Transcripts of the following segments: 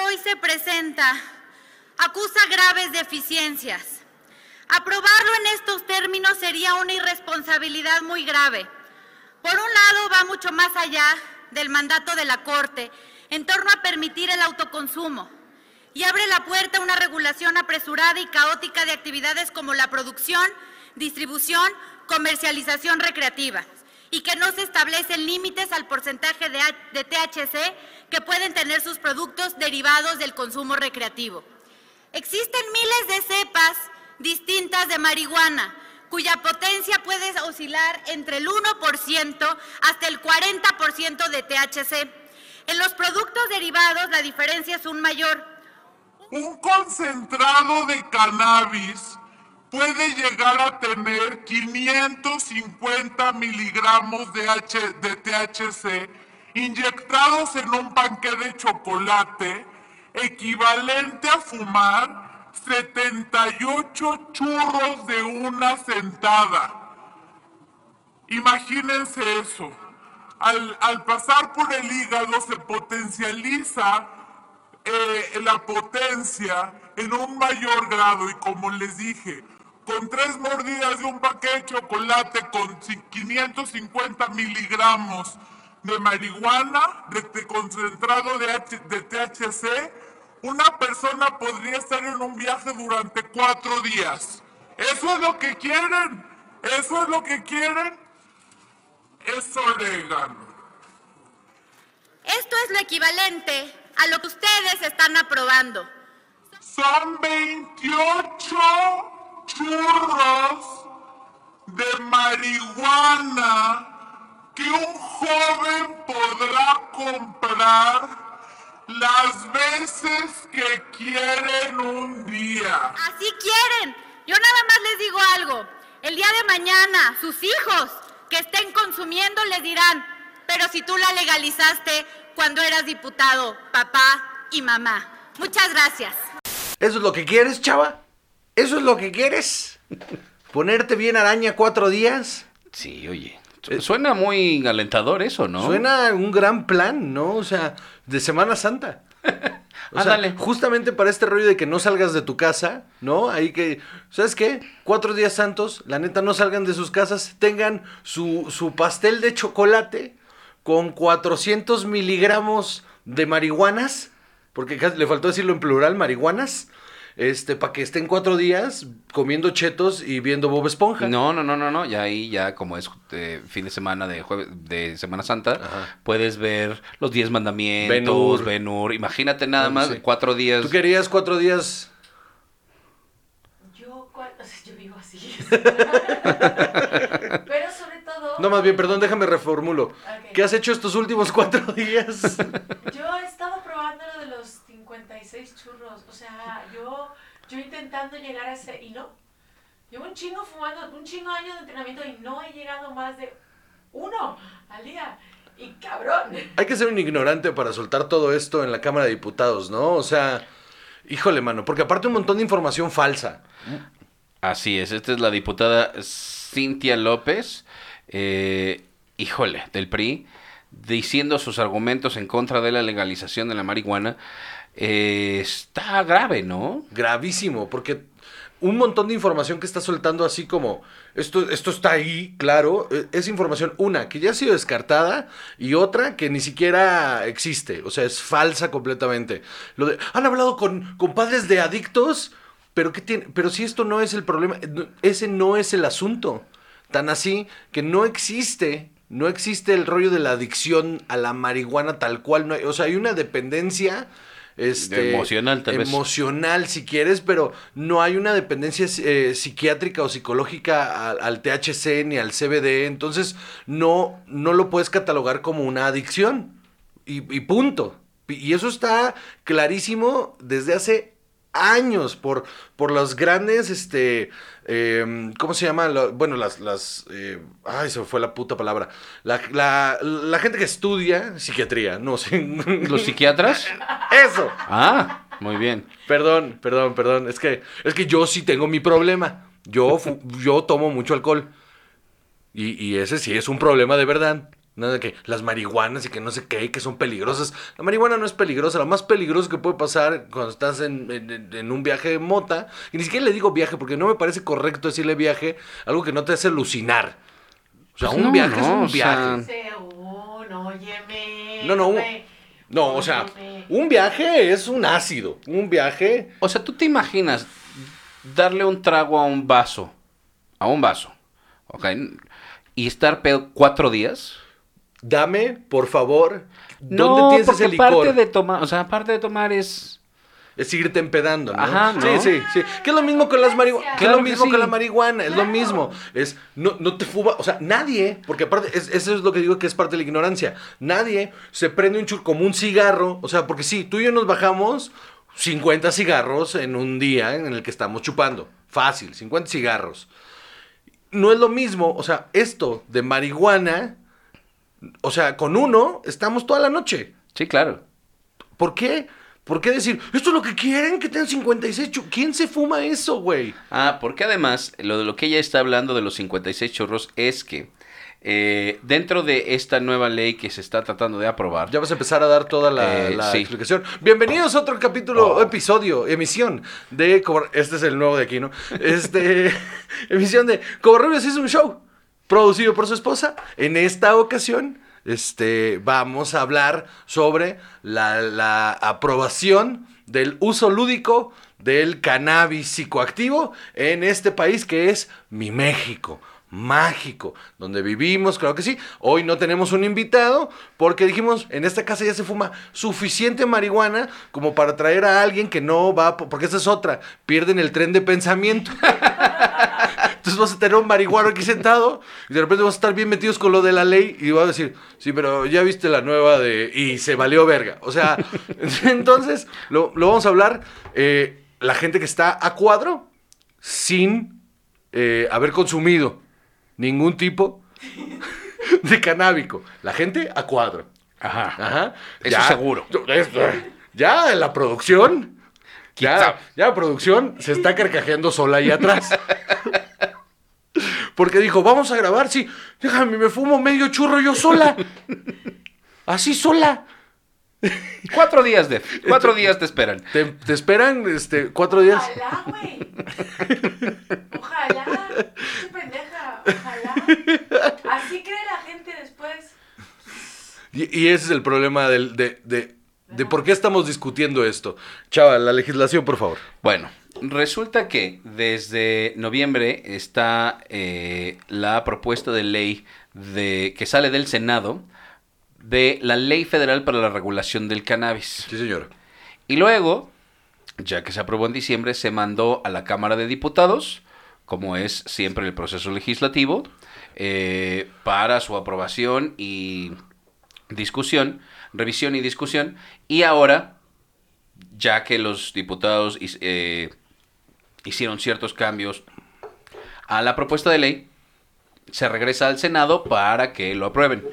hoy se presenta acusa graves deficiencias. Aprobarlo en estos términos sería una irresponsabilidad muy grave. Por un lado, va mucho más allá del mandato de la Corte en torno a permitir el autoconsumo y abre la puerta a una regulación apresurada y caótica de actividades como la producción, distribución, comercialización recreativa y que no se establecen límites al porcentaje de THC que pueden tener sus productos derivados del consumo recreativo. Existen miles de cepas distintas de marihuana, cuya potencia puede oscilar entre el 1% hasta el 40% de THC. En los productos derivados la diferencia es un mayor. Un concentrado de cannabis puede llegar a tener 550 miligramos de, THC inyectados en un panque de chocolate equivalente a fumar 78 churros de una sentada. Imagínense eso. Al, pasar por el hígado se potencializa eh, la potencia en un mayor grado y como les dije, con tres mordidas de un paquete de chocolate con 550 miligramos de marihuana, de, concentrado de, de THC, una persona podría estar en un viaje durante cuatro días. ¿Eso es lo que quieren? ¿Eso es lo que quieren? Es orégano. Esto es lo equivalente a lo que ustedes están aprobando. Son 28 churros de marihuana que un joven podrá comprar las veces que quieren un día. Así quieren. Yo nada más les digo algo. El día de mañana, sus hijos que estén consumiendo les dirán, pero si tú la legalizaste cuando eras diputado, papá y mamá. Muchas gracias. ¿Eso es lo que quieres, chava? ¿Eso es lo que quieres? ¿Ponerte bien araña cuatro días? Sí, oye. Suena muy alentador eso, ¿no? Suena un gran plan, ¿no? O sea, de Semana Santa. O sea, justamente para este rollo de que no salgas de tu casa, ¿no? Ahí que, ¿sabes qué? Cuatro días santos, la neta, no salgan de sus casas, tengan su, su pastel de chocolate con 400 miligramos de marihuanas, porque le faltó decirlo en plural, marihuanas, este, para que estén cuatro días comiendo chetos y viendo Bob Esponja. No, no, no, no, no. Ya ahí, ya como es eh, fin de semana de jueves, de Semana Santa, puedes ver los diez mandamientos, Benur. Imagínate nada más cuatro días. ¿Tú querías cuatro días? Yo, yo vivo así. Pero sobre todo. No, más bien, perdón, déjame reformulo. ¿Qué has hecho estos últimos cuatro días? Yo he estado probando lo de los 56 churros. O sea, yo, yo intentando llegar a ese. Y no. Llevo un chingo fumando, un chingo de años de entrenamiento y no he llegado más de uno al día. Y cabrón. Hay que ser un ignorante para soltar todo esto en la Cámara de Diputados, ¿no? O sea, híjole, mano, porque aparte un montón de información falsa. Así es, esta es la diputada Cintia López, eh, híjole, del PRI, diciendo sus argumentos en contra de la legalización de la marihuana está grave, ¿no? Gravísimo, porque un montón de información que está soltando así como esto, esto está ahí, claro, e, es información, una, que ya ha sido descartada y otra que ni siquiera existe, o sea, es falsa completamente. Lo de, han hablado con, con padres de adictos, pero, ¿qué tiene? pero si esto no es el problema, ese no es el asunto. Tan así que no existe no existe el rollo de la adicción a la marihuana tal cual. No hay, o sea, hay una dependencia este, emocional, tal emocional, si quieres, pero no hay una dependencia eh, psiquiátrica o psicológica al, THC ni al CBD, entonces no, no lo puedes catalogar como una adicción. Y, y punto. Y eso está clarísimo desde hace años por, por los grandes, este, em, ¿cómo se llama? bueno, las, las, eh, ay, se fue la puta palabra. La, la, la, gente que estudia psiquiatría, no sé. ¿Los psiquiatras? Eso. Ah, muy bien. Perdón, perdón, perdón. Es que, es que yo sí tengo mi problema. Yo, yo tomo mucho alcohol. Y, y ese sí es un problema de verdad. Nada de que las marihuanas y que no sé qué, y que son peligrosas. La marihuana no es peligrosa. Lo más peligroso que puede pasar cuando estás en, en- en un viaje de mota, y ni siquiera le digo viaje porque no me parece correcto decirle viaje, algo que no te hace alucinar. O sea, Pues un no, viaje es no, un o sea, viaje. Óyeme. No, no, un- No, o sea, un viaje es un ácido. Un viaje. O sea, ¿tú te imaginas darle un trago a un vaso? A un vaso. ¿Ok? Y estar pedo cuatro días. Dame, por favor. ¿Dónde no, tienes porque ese licor? parte de tomar, o sea, aparte de tomar es... Es irte empedando, ¿no? Ajá, ¿no? Sí, sí, sí. Que es lo mismo con las marihuanas. Que es Claro lo mismo sí. con la marihuana. Es lo Claro. mismo. Es, no, no te fuba. O sea, nadie, porque aparte, es- eso es lo que digo que es parte de la ignorancia. Nadie se prende un chur como un cigarro. O sea, porque sí, tú y yo nos bajamos 50 cigarros en un día en el que estamos chupando. Fácil, 50 cigarros. No es lo mismo, o sea, esto de marihuana, o sea, con uno estamos toda la noche. Sí, claro. ¿Por qué? ¿Por qué decir, esto es lo que quieren, que tengan 56 chu-"? ¿Quién se fuma eso, güey? Ah, porque además, lo de lo que ella está hablando de los 56 churros es que eh, dentro de esta nueva ley que se está tratando de aprobar, Ya vas a empezar a dar toda la, Eh, la sí. explicación. Bienvenidos a otro capítulo, Oh. episodio, emisión de... Este es el nuevo de aquí, ¿no? Este... emisión de Cobarrubias es un show producido por su esposa. En esta ocasión, este, vamos a hablar sobre la, la aprobación del uso lúdico del cannabis psicoactivo en este país que es mi México. Mágico, donde vivimos, claro que sí. Hoy no tenemos un invitado porque dijimos, en esta casa ya se fuma suficiente marihuana como para traer a alguien que no va, po- porque esa es otra, pierden el tren de pensamiento. Entonces vas a tener un marihuano aquí sentado y de repente vas a estar bien metidos con lo de la ley y vas a decir, sí, pero ya viste la nueva de... y se valió verga. O sea, entonces lo, lo vamos a hablar. eh, la gente que está a cuadro sin eh, haber consumido ningún tipo de canábico. La gente a cuadro. Ajá. Ajá. Eso seguro. Ya la producción. Ya, ya la producción se está carcajeando sola ahí atrás. Porque dijo, vamos a grabar, sí. Déjame, me fumo medio churro yo sola. Así sola. Cuatro días, de Cuatro días te esperan. Te, te esperan este, cuatro días. Ojalá, güey. Ojalá. Qué pendeja. Ojalá. Así cree la gente después. Y, y ese es el problema del, de, de, de por qué estamos discutiendo esto. Chava, la legislación, por favor. Bueno, resulta que desde noviembre está eh, la propuesta de ley de que sale del Senado de la Ley Federal para la Regulación del Cannabis. Sí, señor. Y luego, ya que se aprobó en diciembre, se mandó a la Cámara de Diputados, como es siempre el proceso legislativo, eh, para su aprobación y discusión, revisión y discusión. Y ahora, ya que los diputados eh, hicieron ciertos cambios a la propuesta de ley, se regresa al Senado para que lo aprueben.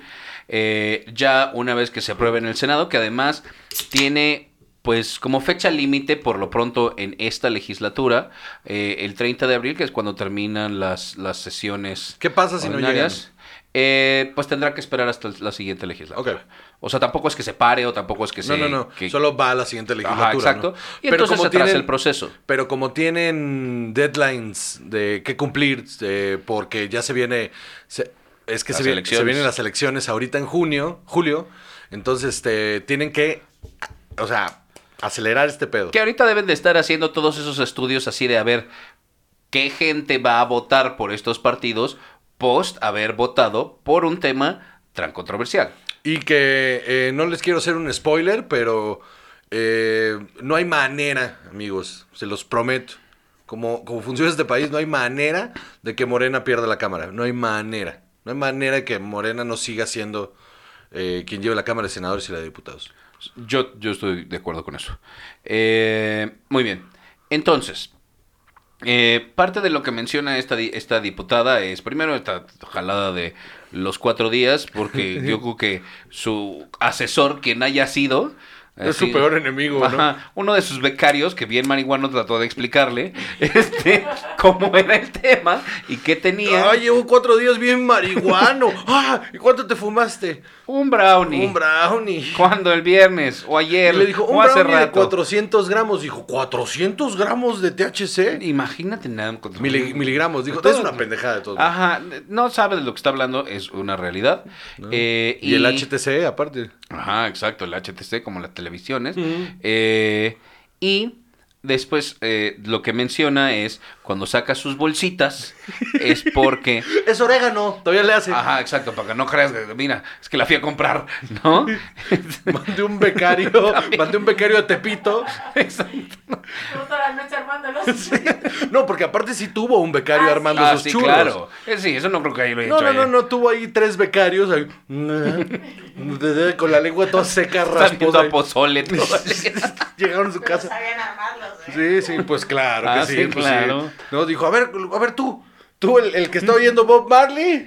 Eh, ya una vez que se apruebe en el Senado, que además tiene pues como fecha límite por lo pronto en esta legislatura, eh, el 30 de abril, que es cuando terminan las, las sesiones ¿Qué pasa si no ordinarias, eh, pues tendrá que esperar hasta la siguiente legislatura. O sea, tampoco es que se pare o tampoco es que se... no, no, no. que- Solo va a la siguiente legislatura. Ajá, exacto. ¿no? Y entonces se atrasa tienen- el proceso. Pero como tienen deadlines de que cumplir, eh, porque ya se viene. se- es que se, viene- se vienen las elecciones ahorita en junio, julio. Entonces, este, tienen que. O sea, acelerar este pedo. Que ahorita deben de estar haciendo todos esos estudios así de a ver qué gente va a votar por estos partidos post haber votado por un tema tan controversial. Y que eh, no les quiero hacer un spoiler, pero eh, no hay manera, amigos, se los prometo. Como, como funciona este país, no hay manera de que Morena pierda la Cámara. No hay manera. No hay manera de que Morena no siga siendo eh, quien lleve la Cámara de Senadores y la de Diputados. Yo, yo estoy de acuerdo con eso. Muy bien. Entonces, eh, parte de lo que menciona esta, esta diputada es, primero, esta jalada de los cuatro días, porque yo creo que su asesor, quien haya sido, Es su peor enemigo, ¿no? Ajá, Uno de sus becarios, que bien marihuano trató de explicarle este, cómo era el tema y qué tenía. Ay, llevo cuatro días bien marihuano. Ah, ¿y cuánto te fumaste? un brownie. Un brownie. ¿Cuándo? ¿El viernes? ¿O Y ayer? le dijo, ¿O un hace brownie de rato? 400 gramos. Dijo, ¿400 gramos de THC? Imagínate nada. Mili- miligramos. Dijo, es una pendejada de todo. Ajá, no sabe de lo que está hablando, es una realidad. Eh, y, el HTC, aparte. Ajá, exacto, el HTC como las televisiones. Eh, y después eh, lo que menciona es cuando saca sus bolsitas es porque... Es orégano. Todavía le hace. Ajá, exacto, para que no creas que, mira, es que la fui a comprar, ¿no? Mandé un becario. mandé un becario a Tepito. Exacto. Toda la noche armándolos. No, porque aparte sí tuvo un becario Ah, armando Ah, sus sí, churros. claro. Eh, sí, eso no creo que ahí lo haya No, hecho no, no, no, tuvo ahí tres becarios ahí, con la lengua toda seca, rasposa. a pozole todo. Llegaron a su casa. sabían armarlos, ¿eh? Sí, sí, pues claro que Ah, sí, sí, pues claro. sí. No, dijo, a ver, a ver tú, tú el, el que está oyendo Bob Marley.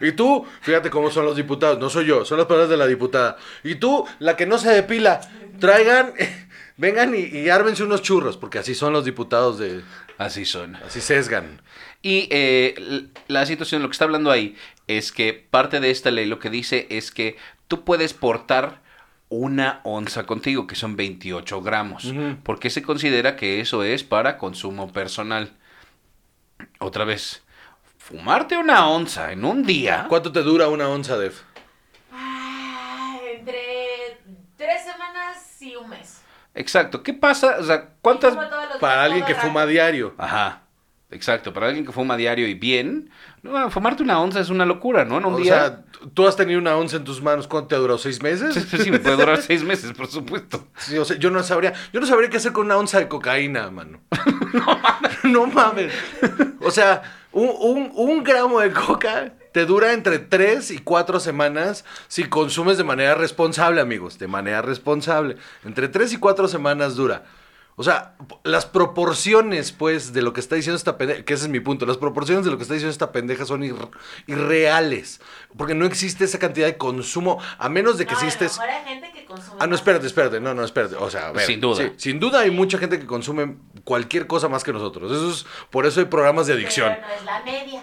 Y tú, fíjate cómo son los diputados, no soy yo, son las palabras de la diputada. Y tú, la que no se depila, traigan, vengan y, y ármense unos churros, porque así son los diputados de, Así son. así sesgan. Y eh, la situación, lo que está hablando ahí, es que parte de esta ley lo que dice es que tú puedes portar una onza contigo, que son 28 gramos, porque se considera que eso es para consumo personal. Otra vez, fumarte una onza en un día. ¿Cuánto te dura una onza, Def? Ah, entre tres semanas y un mes. Exacto, ¿qué pasa? O sea, ¿cuántas... Para alguien que fuma diario. Ajá, exacto, para alguien que fuma diario y bien, no, fumarte una onza es una locura, ¿no? En un O día... sea, tú has tenido una onza en tus manos, ¿cuánto te ha durado? ¿Seis meses? Sí, sí, puede durar seis meses, por supuesto. Sí, o sea, yo no sabría, yo no sabría qué hacer con una onza de cocaína, mano. no mames. no mames. O sea, un, un- un gramo de coca te dura entre tres y cuatro semanas si consumes de manera responsable, amigos. De manera responsable. Entre tres y cuatro semanas dura. O sea, las proporciones, pues, de lo que está diciendo esta pendeja, que ese es mi punto, las proporciones de lo que está diciendo esta pendeja son ir- irreales. Porque no existe esa cantidad de consumo, a menos de que No, a lo existes... mejor hay gente que consume Ah, no, espérate, espérate. No, no, espérate. O sea, a ver. Sin duda. sí, sin duda hay mucha gente que consume cualquier cosa más que nosotros. Eso es, por eso hay programas de adicción. Pero no es la media.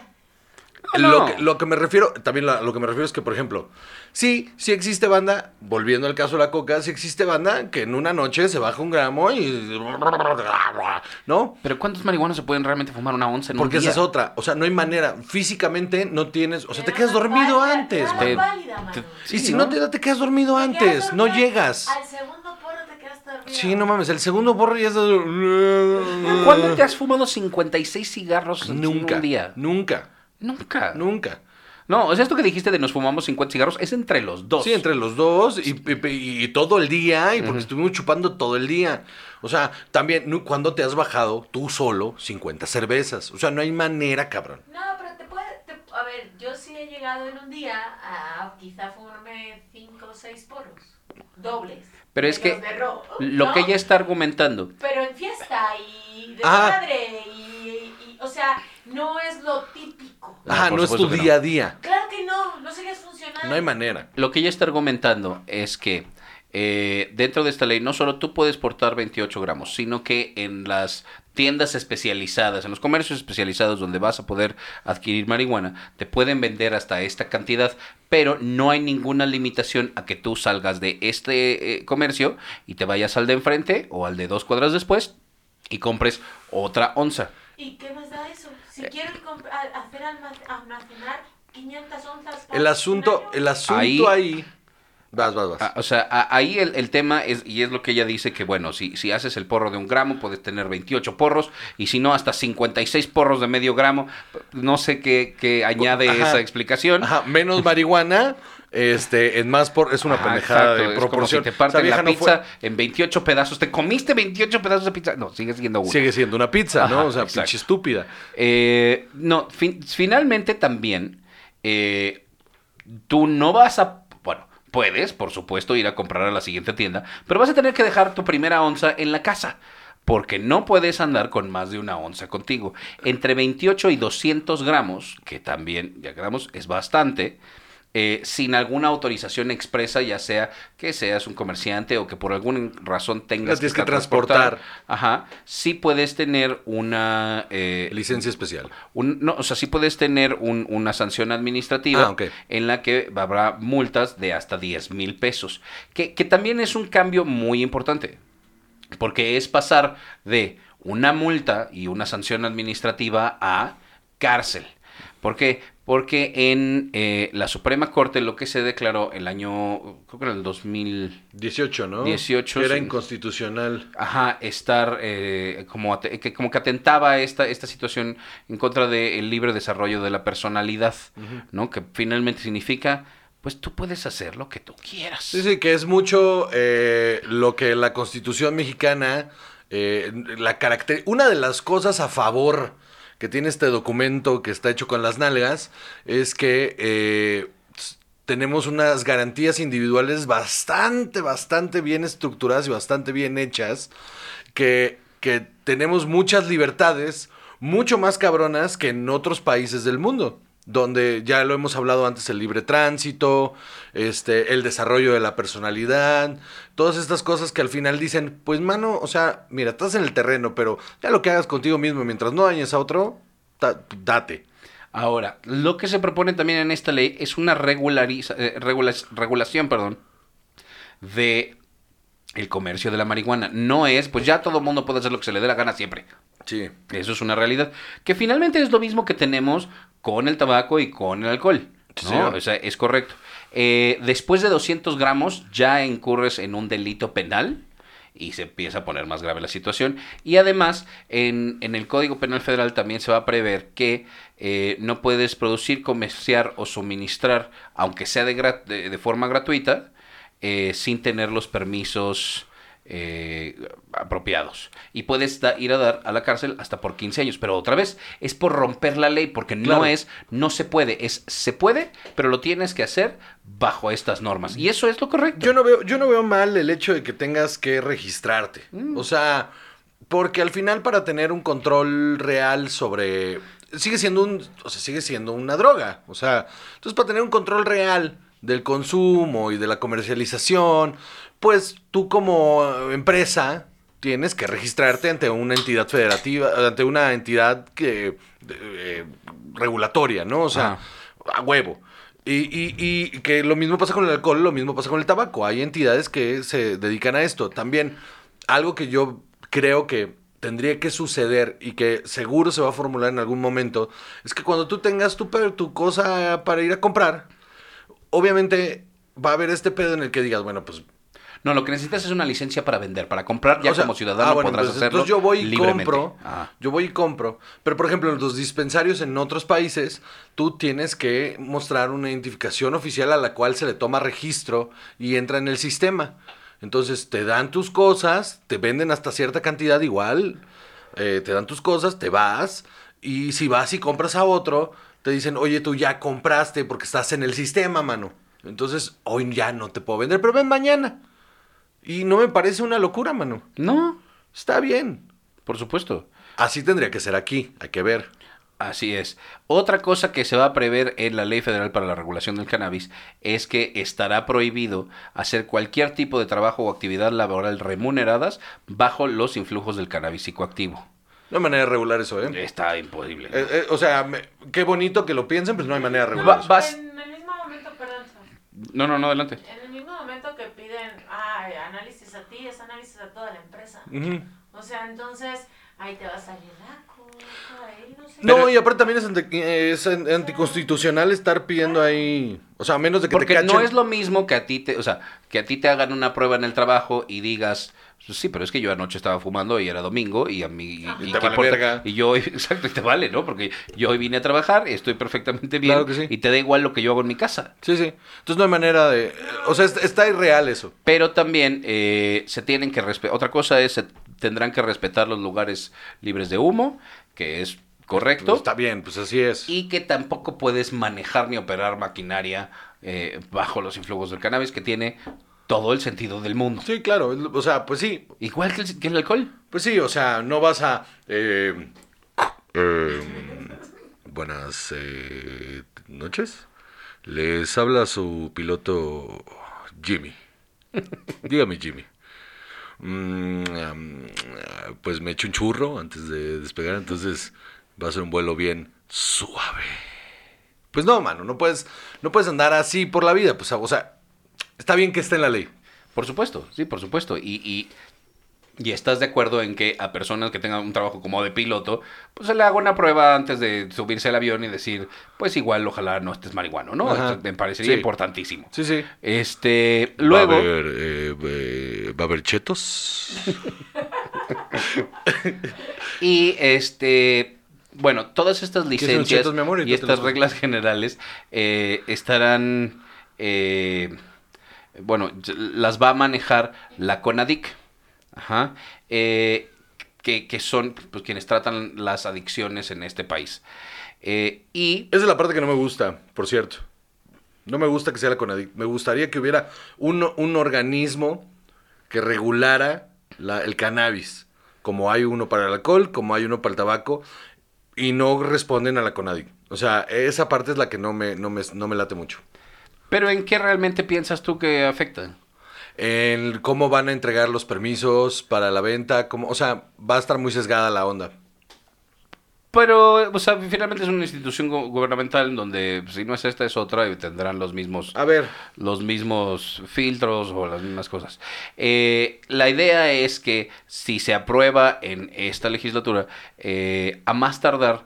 Lo, que, lo que me refiero, también la- lo que me refiero es que, por ejemplo, sí, sí existe banda, volviendo al caso de la coca, sí existe banda que en una noche se baja un gramo y... ¿No? Pero ¿cuántos marihuanos se pueden realmente fumar una onza en Porque un día? esa es otra. O sea, no hay manera. Físicamente no tienes... O sea, te quedas dormido válida, antes. Te- válida, Y si ¿no? no te da, te quedas dormido Te antes. quedas No llegas. Al segundo porro te quedas dormido. Sí, no mames. El segundo borro ya está... ¿Cuándo te has fumado 56 cigarros en un día? Nunca. Nunca. Nunca. No, o sea, esto que dijiste de nos fumamos 50 cigarros es entre los dos. Sí, entre los dos y, y- y todo el día, y porque estuvimos chupando todo el día. O sea, también, cuando te has bajado tú solo 50 cervezas? O sea, no hay manera, cabrón. No, pero te puede. te- a ver, yo sí he llegado en un día a quizá fumarme 5 o 6 porros. Dobles. Pero es que Lo ¿no? que ella está argumentando. Pero en fiesta y de Ah. madre y, y- O sea, no es lo típico. No, ah, por no es tu no. día a día. Claro que no, no serías funcional. No hay manera. Lo que ella está argumentando es que eh, dentro de esta ley no solo tú puedes portar 28 gramos, sino que en las tiendas especializadas, en los comercios especializados donde vas a poder adquirir marihuana, te pueden vender hasta esta cantidad, pero no hay ninguna limitación a que tú salgas de este eh, comercio y te vayas al de enfrente o al de dos cuadras después y compres otra onza. ¿Y qué más da eso? Si hacer alma- almacenar 500 onzas. El un asunto, el asunto Ahí- ahí... Vas, vas, vas. Ah, o sea, a- ahí el, el tema es, y es lo que ella dice, que bueno, si, si haces el porro de un gramo, puedes tener 28 porros, y si no, hasta 56 porros de medio gramo. No sé qué, qué añade Ajá. esa explicación. Ajá, menos marihuana, este, en más por... Es una Ajá, pendejada exacto, de es como si te parten la no pizza fue- en 28 pedazos. ¿Te comiste 28 pedazos de pizza? No, sigue siendo una. Sigue siendo una pizza, ¿no? O sea, pinche estúpida. Eh, no, fin- finalmente también, eh, tú no vas a, bueno, puedes, por supuesto, ir a comprar a la siguiente tienda, pero vas a tener que dejar tu primera onza en la casa. Porque no puedes andar con más de una onza contigo. Entre 28 y 200 gramos, que también, ya gramos, es bastante, eh, sin alguna autorización expresa, ya sea que seas un comerciante o que por alguna razón tengas que transportar. Ajá, sí puedes tener una... eh, Licencia especial. un- no, o sea, sí puedes tener un- una sanción administrativa Ah, en la que habrá multas de hasta 10 mil pesos, que, que también es un cambio muy importante, porque es pasar de una multa y una sanción administrativa a cárcel. ¿Por qué? Porque en eh, la Suprema Corte lo que se declaró el año, creo que era el 2000, 18, ¿no? 18, Que Era inconstitucional. Ajá, estar eh, como, que, como que atentaba esta, esta situación en contra del libre desarrollo de la personalidad, ¿no? Que finalmente significa, pues tú puedes hacer lo que tú quieras. Sí, sí, que es mucho eh, lo que la Constitución mexicana, eh, la una de las cosas a favor que tiene este documento que está hecho con las nalgas es que eh, tenemos unas garantías individuales bastante, bastante bien estructuradas y bastante bien hechas, que, que tenemos muchas libertades mucho más cabronas que en otros países del mundo donde ya lo hemos hablado antes, el libre tránsito, este, el desarrollo de la personalidad, todas estas cosas que al final dicen, pues mano, o sea, mira, estás en el terreno, pero ya lo que hagas contigo mismo mientras no dañes a otro, date. Ahora, lo que se propone también en esta ley es una regulariza- eh, regula- regulación, perdón, de el comercio de la marihuana. No es, pues ya todo el mundo puede hacer lo que se le dé la gana siempre. Sí. Eso es una realidad. Que finalmente es lo mismo que tenemos con el tabaco y con el alcohol. Sí, ¿no? señor. O sea, es correcto. Eh, después de 200 gramos ya incurres en un delito penal y se empieza a poner más grave la situación. Y además, en, en el Código Penal Federal también se va a prever que eh, no puedes producir, comerciar o suministrar, aunque sea de, gra- de, de forma gratuita, eh, sin tener los permisos eh, apropiados. Y puedes da- ir a dar a la cárcel hasta por 15 años. Pero otra vez, es por romper la ley, porque Claro. no es, no se puede, es se puede, pero lo tienes que hacer bajo estas normas. Y eso es lo correcto. Yo no veo, yo no veo mal el hecho de que tengas que registrarte. Mm. O sea, porque al final para tener un control real sobre. Sigue siendo un. O sea, sigue siendo una droga. O sea, entonces para tener un control real del consumo y de la comercialización, pues tú como empresa tienes que registrarte ante una entidad federativa, ante una entidad que eh, regulatoria, ¿no? O sea, a huevo. Y, y- y que lo mismo pasa con el alcohol, lo mismo pasa con el tabaco. Hay entidades que se dedican a esto. También, algo que yo creo que tendría que suceder y que seguro se va a formular en algún momento, es que cuando tú tengas tu, tu cosa para ir a comprar, obviamente va a haber este pedo en el que digas, bueno, pues No, lo que necesitas es una licencia para vender, para comprar. Ya o sea, como ciudadano ah, bueno, podrás hacerlo. Entonces yo voy y libremente. compro. Ah. Yo voy y compro. Pero, por ejemplo, en los dispensarios en otros países, tú tienes que mostrar una identificación oficial a la cual se le toma registro y entra en el sistema. Entonces te dan tus cosas, te venden hasta cierta cantidad igual, eh, te dan tus cosas, te vas. Y si vas y compras a otro, te dicen, oye, tú ya compraste porque estás en el sistema, mano. Entonces, hoy ya no te puedo vender, pero ven mañana. Y no me parece una locura, mano. No, Está bien. por supuesto. Así tendría que ser aquí, hay que ver. Así es. Otra cosa que se va a prever en la Ley Federal para la Regulación del Cannabis es que estará prohibido hacer cualquier tipo de trabajo o actividad laboral remuneradas bajo los influjos del cannabis psicoactivo. No hay manera de regular eso, ¿eh? Está imposible. Eh, eh, o sea, me- qué bonito que lo piensen, pero no hay manera de regular Va- eso. vas- En el mismo momento, perdón, Sam, No, no, no, adelante. en el mismo momento que piden análisis a ti, es análisis a toda la empresa. O sea, entonces ahí te va a salir la cosa, ahí no sé. No, Pero- y aparte también es, anti- es an- anticonstitucional estar pidiendo ahí. O sea, a menos de que Porque te cachen. no es lo mismo que a ti te, o sea, que a ti te hagan una prueba en el trabajo y digas, "Pues sí, pero es que yo anoche estaba fumando y era domingo y a mí y, Y y te vale importa?". verga. y yo exacto, y te vale, ¿no? Porque yo hoy vine a trabajar, estoy perfectamente bien Claro que sí. y te da igual lo que yo hago en mi casa. Sí, sí. Entonces no hay manera de. O sea, es- está irreal eso. Pero también eh, se tienen que respetar. Otra cosa es, se tendrán que respetar los lugares libres de humo, que es correcto. Pues está bien, pues así es. y que tampoco puedes manejar ni operar maquinaria eh, bajo los influjos del cannabis, que tiene todo el sentido del mundo. Sí, claro. O sea, pues sí. Igual que el, que el alcohol. Pues sí, o sea, no vas a. eh, eh, buenas eh, noches. Les habla su piloto Jimmy. Dígame, Jimmy. Mm, pues me eché un churro antes de despegar, entonces va a ser un vuelo bien suave. Pues no, mano, no puedes, no puedes andar así por la vida. Pues, o sea, está bien que esté en la ley. Por supuesto, sí, por supuesto. Y, y, y estás de acuerdo en que a personas que tengan un trabajo como de piloto, pues se le haga una prueba antes de subirse al avión y decir, pues igual ojalá no estés marihuano, ¿no? Esto me parecería Sí. importantísimo. Sí, sí. Este, luego, ¿Va a haber, eh, eh, ¿va a haber chetos? y este, bueno, todas estas licencias chetos, mi amor? Y y estas reglas generales eh, estarán, eh, bueno, las va a manejar la CONADIC, eh, que, son pues, quienes tratan las adicciones en este país. Eh, y Esa es la parte que no me gusta, por cierto. No me gusta que sea la CONADIC. Me gustaría que hubiera un, un organismo que regulara la- el cannabis. Como hay uno para el alcohol, como hay uno para el tabaco. Y no responden a la CONADIC. O sea, esa parte es la que no me, no me, no me late mucho. Pero ¿en qué realmente piensas tú que afecta? En cómo van a entregar los permisos para la venta. Cómo, o sea, va a estar muy sesgada la onda. Pero, o sea, finalmente es una institución gu- gubernamental donde pues, si no es esta es otra y tendrán los mismos A ver, los mismos filtros o las mismas cosas. Eh, la idea es que si se aprueba en esta legislatura, eh, a más tardar,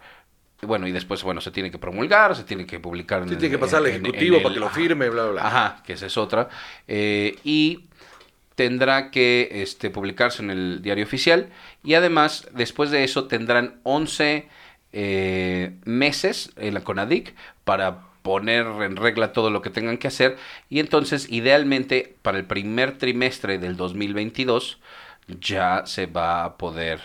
bueno, y después, bueno, se tiene que promulgar, se tiene que publicar. en sí tiene que pasar al en- en- Ejecutivo para que lo firme, bla, bla, bla. Ajá, que esa es otra. Eh, y tendrá que este, publicarse en el diario oficial. Y además, después de eso, tendrán 11 eh, meses en la CONADIC para poner en regla todo lo que tengan que hacer. Y entonces, idealmente, para el primer trimestre del 2022, ya se va a poder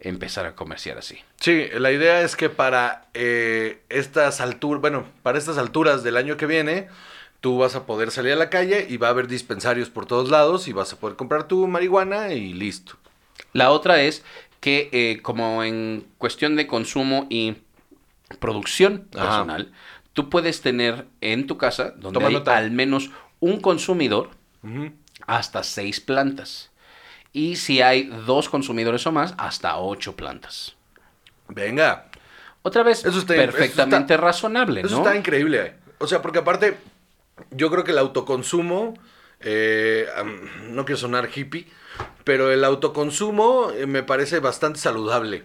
empezar a comerciar así. Sí, la idea es que para eh, estas alturas, bueno, para estas alturas del año que viene, tú vas a poder salir a la calle y va a haber dispensarios por todos lados y vas a poder comprar tu marihuana y listo. La otra es que eh, como en cuestión de consumo y producción Ajá. personal, tú puedes tener en tu casa, donde hay al menos un consumidor, hasta seis plantas. Y si hay dos consumidores o más, hasta ocho plantas. Venga, Otra vez, Eso está- eso perfectamente está- razonable, eso ¿no? está increíble. O sea, porque aparte, yo creo que el autoconsumo, eh, no quiero sonar hippie, pero el autoconsumo eh, me parece bastante saludable.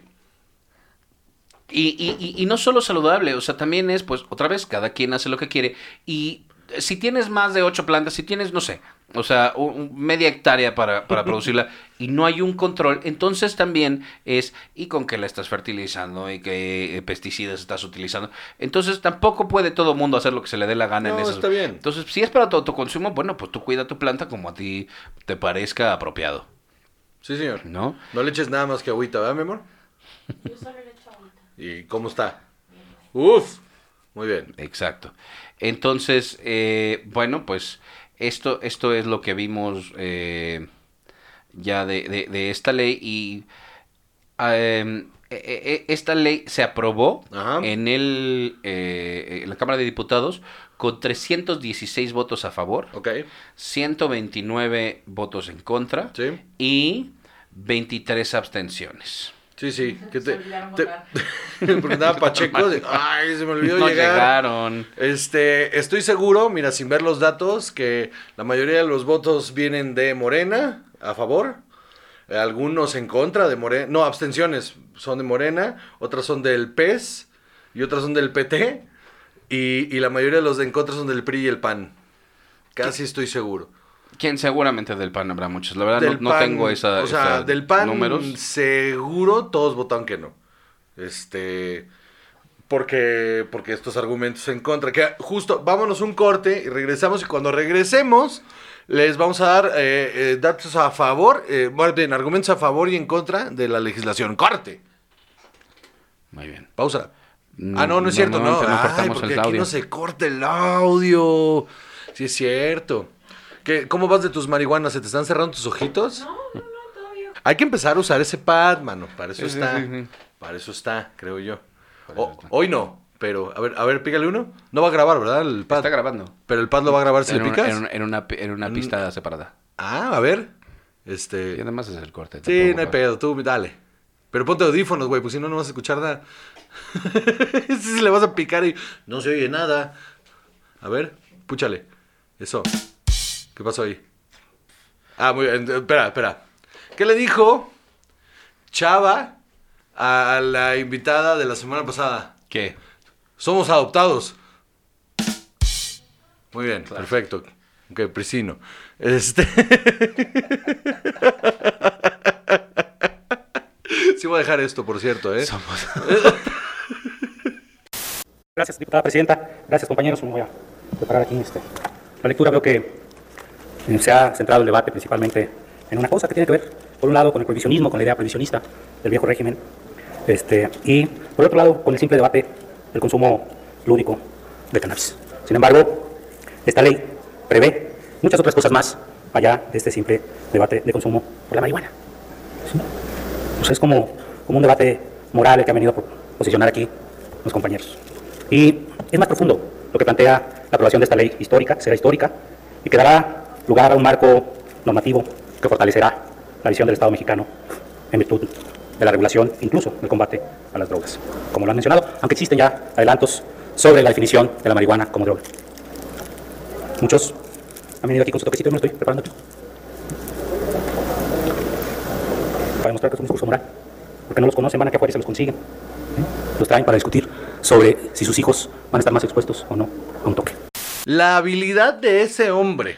Y, y- y- y no solo saludable, o sea, también es, pues, otra vez, cada quien hace lo que quiere. Y si tienes más de ocho plantas, si tienes, no sé, o sea, un- un- media hectárea para, para producirla y no hay un control, entonces también es, ¿y con qué la estás fertilizando? ¿Y qué eh, pesticidas estás utilizando? Entonces tampoco puede todo mundo hacer lo que se le dé la gana en No, esas. está bien. Entonces, si es para tu autoconsumo, bueno, pues tú cuida tu planta como a ti te parezca apropiado, Sí, señor. ¿no? No le eches nada más que agüita, ¿verdad, mi amor? Yo solo le echo agüita. ¿Y cómo está? Uf, muy bien. Exacto. Entonces, eh, bueno, pues esto, esto es lo que vimos eh, ya de, de- de esta ley y eh, eh, eh, esta ley se aprobó Ajá. en, el, eh, en la Cámara de Diputados con 316 votos a favor, Ok, 129 votos en contra sí. y 23 abstenciones. Sí, sí. ¿Qué Se te, porque Pacheco. de- ay, se me olvidó No llegar. llegaron. Este, estoy seguro, mira, sin ver los datos, que la mayoría de los votos vienen de Morena, a favor. Algunos en contra de Morena. No, abstenciones son de Morena. Otras son del PES. Y otras son del PT. Y, y la mayoría de los de en contra son del PRI y el PAN. Casi estoy seguro. Quien seguramente del PAN habrá muchos. La verdad no, tengo esa, O sea, esa del PAN números. seguro todos votaron que no. Este. Porque, porque estos argumentos en contra. Que justo, vámonos un corte y regresamos. Y cuando regresemos, les vamos a dar eh, eh, datos a favor, eh, bueno, bien, argumentos a favor y en contra de la legislación. Corte. Muy bien. Pausa. Mm, ah, no, no es cierto, no. no Ay, porque el aquí audio. no se corta el audio. Sí, es cierto. ¿Qué, ¿Cómo vas de tus marihuanas? ¿Se te están cerrando tus ojitos? No, no, no, todavía. Hay que empezar a usar ese pad, mano. Para eso Sí, está. sí, sí. Para eso está, creo yo. O- hoy no, pero, a ver, a ver, pícale uno. No va a grabar, ¿verdad? El pad. Está grabando. Pero el pad lo va a grabar si en, le picas. en, una, en una pi- en una Mm. pista separada. Ah, a ver. Y Este. además es el corte. Sí, no hay para- pedo, tú dale. Pero ponte audífonos, güey, pues si no, no vas a escuchar nada. si le vas a picar y no se oye nada. A ver, púchale. Eso. ¿Qué pasó ahí? Ah, muy bien. Espera, espera. ¿Qué le dijo Chava a la invitada de la semana pasada? ¿Qué? Somos adoptados. Muy bien, perfecto. Ok, Priscino. Este. sí voy a dejar esto, por cierto, ¿eh? Somos... Gracias, diputada presidenta. Gracias, compañeros. Me voy a preparar aquí este, la lectura. Veo que se ha centrado el debate principalmente en una cosa que tiene que ver, por un lado, con el prohibicionismo, con la idea prohibicionista del viejo régimen, este, y por otro lado, con el simple debate del consumo lúdico de cannabis. Sin embargo, esta ley prevé muchas otras cosas más allá de este simple debate de consumo por la marihuana. ¿Sí? Sea, es como, como un debate moral el que han venido a po- posicionar aquí los compañeros. Y es más profundo lo que plantea la aprobación de esta ley histórica, será histórica, y que dará lugar a un marco normativo que fortalecerá la visión del Estado mexicano en virtud de la regulación, incluso del combate a las drogas, como lo han mencionado, aunque existen ya adelantos sobre la definición de la marihuana como droga. Muchos han venido aquí con su toquecito y me estoy preparando. Para demostrar que es un discurso moral. Porque no los conocen, van aquí afuera y se los consiguen. ¿eh? Los traen para discutir sobre si sus hijos van a estar más expuestos o no a un toque. La habilidad de ese hombre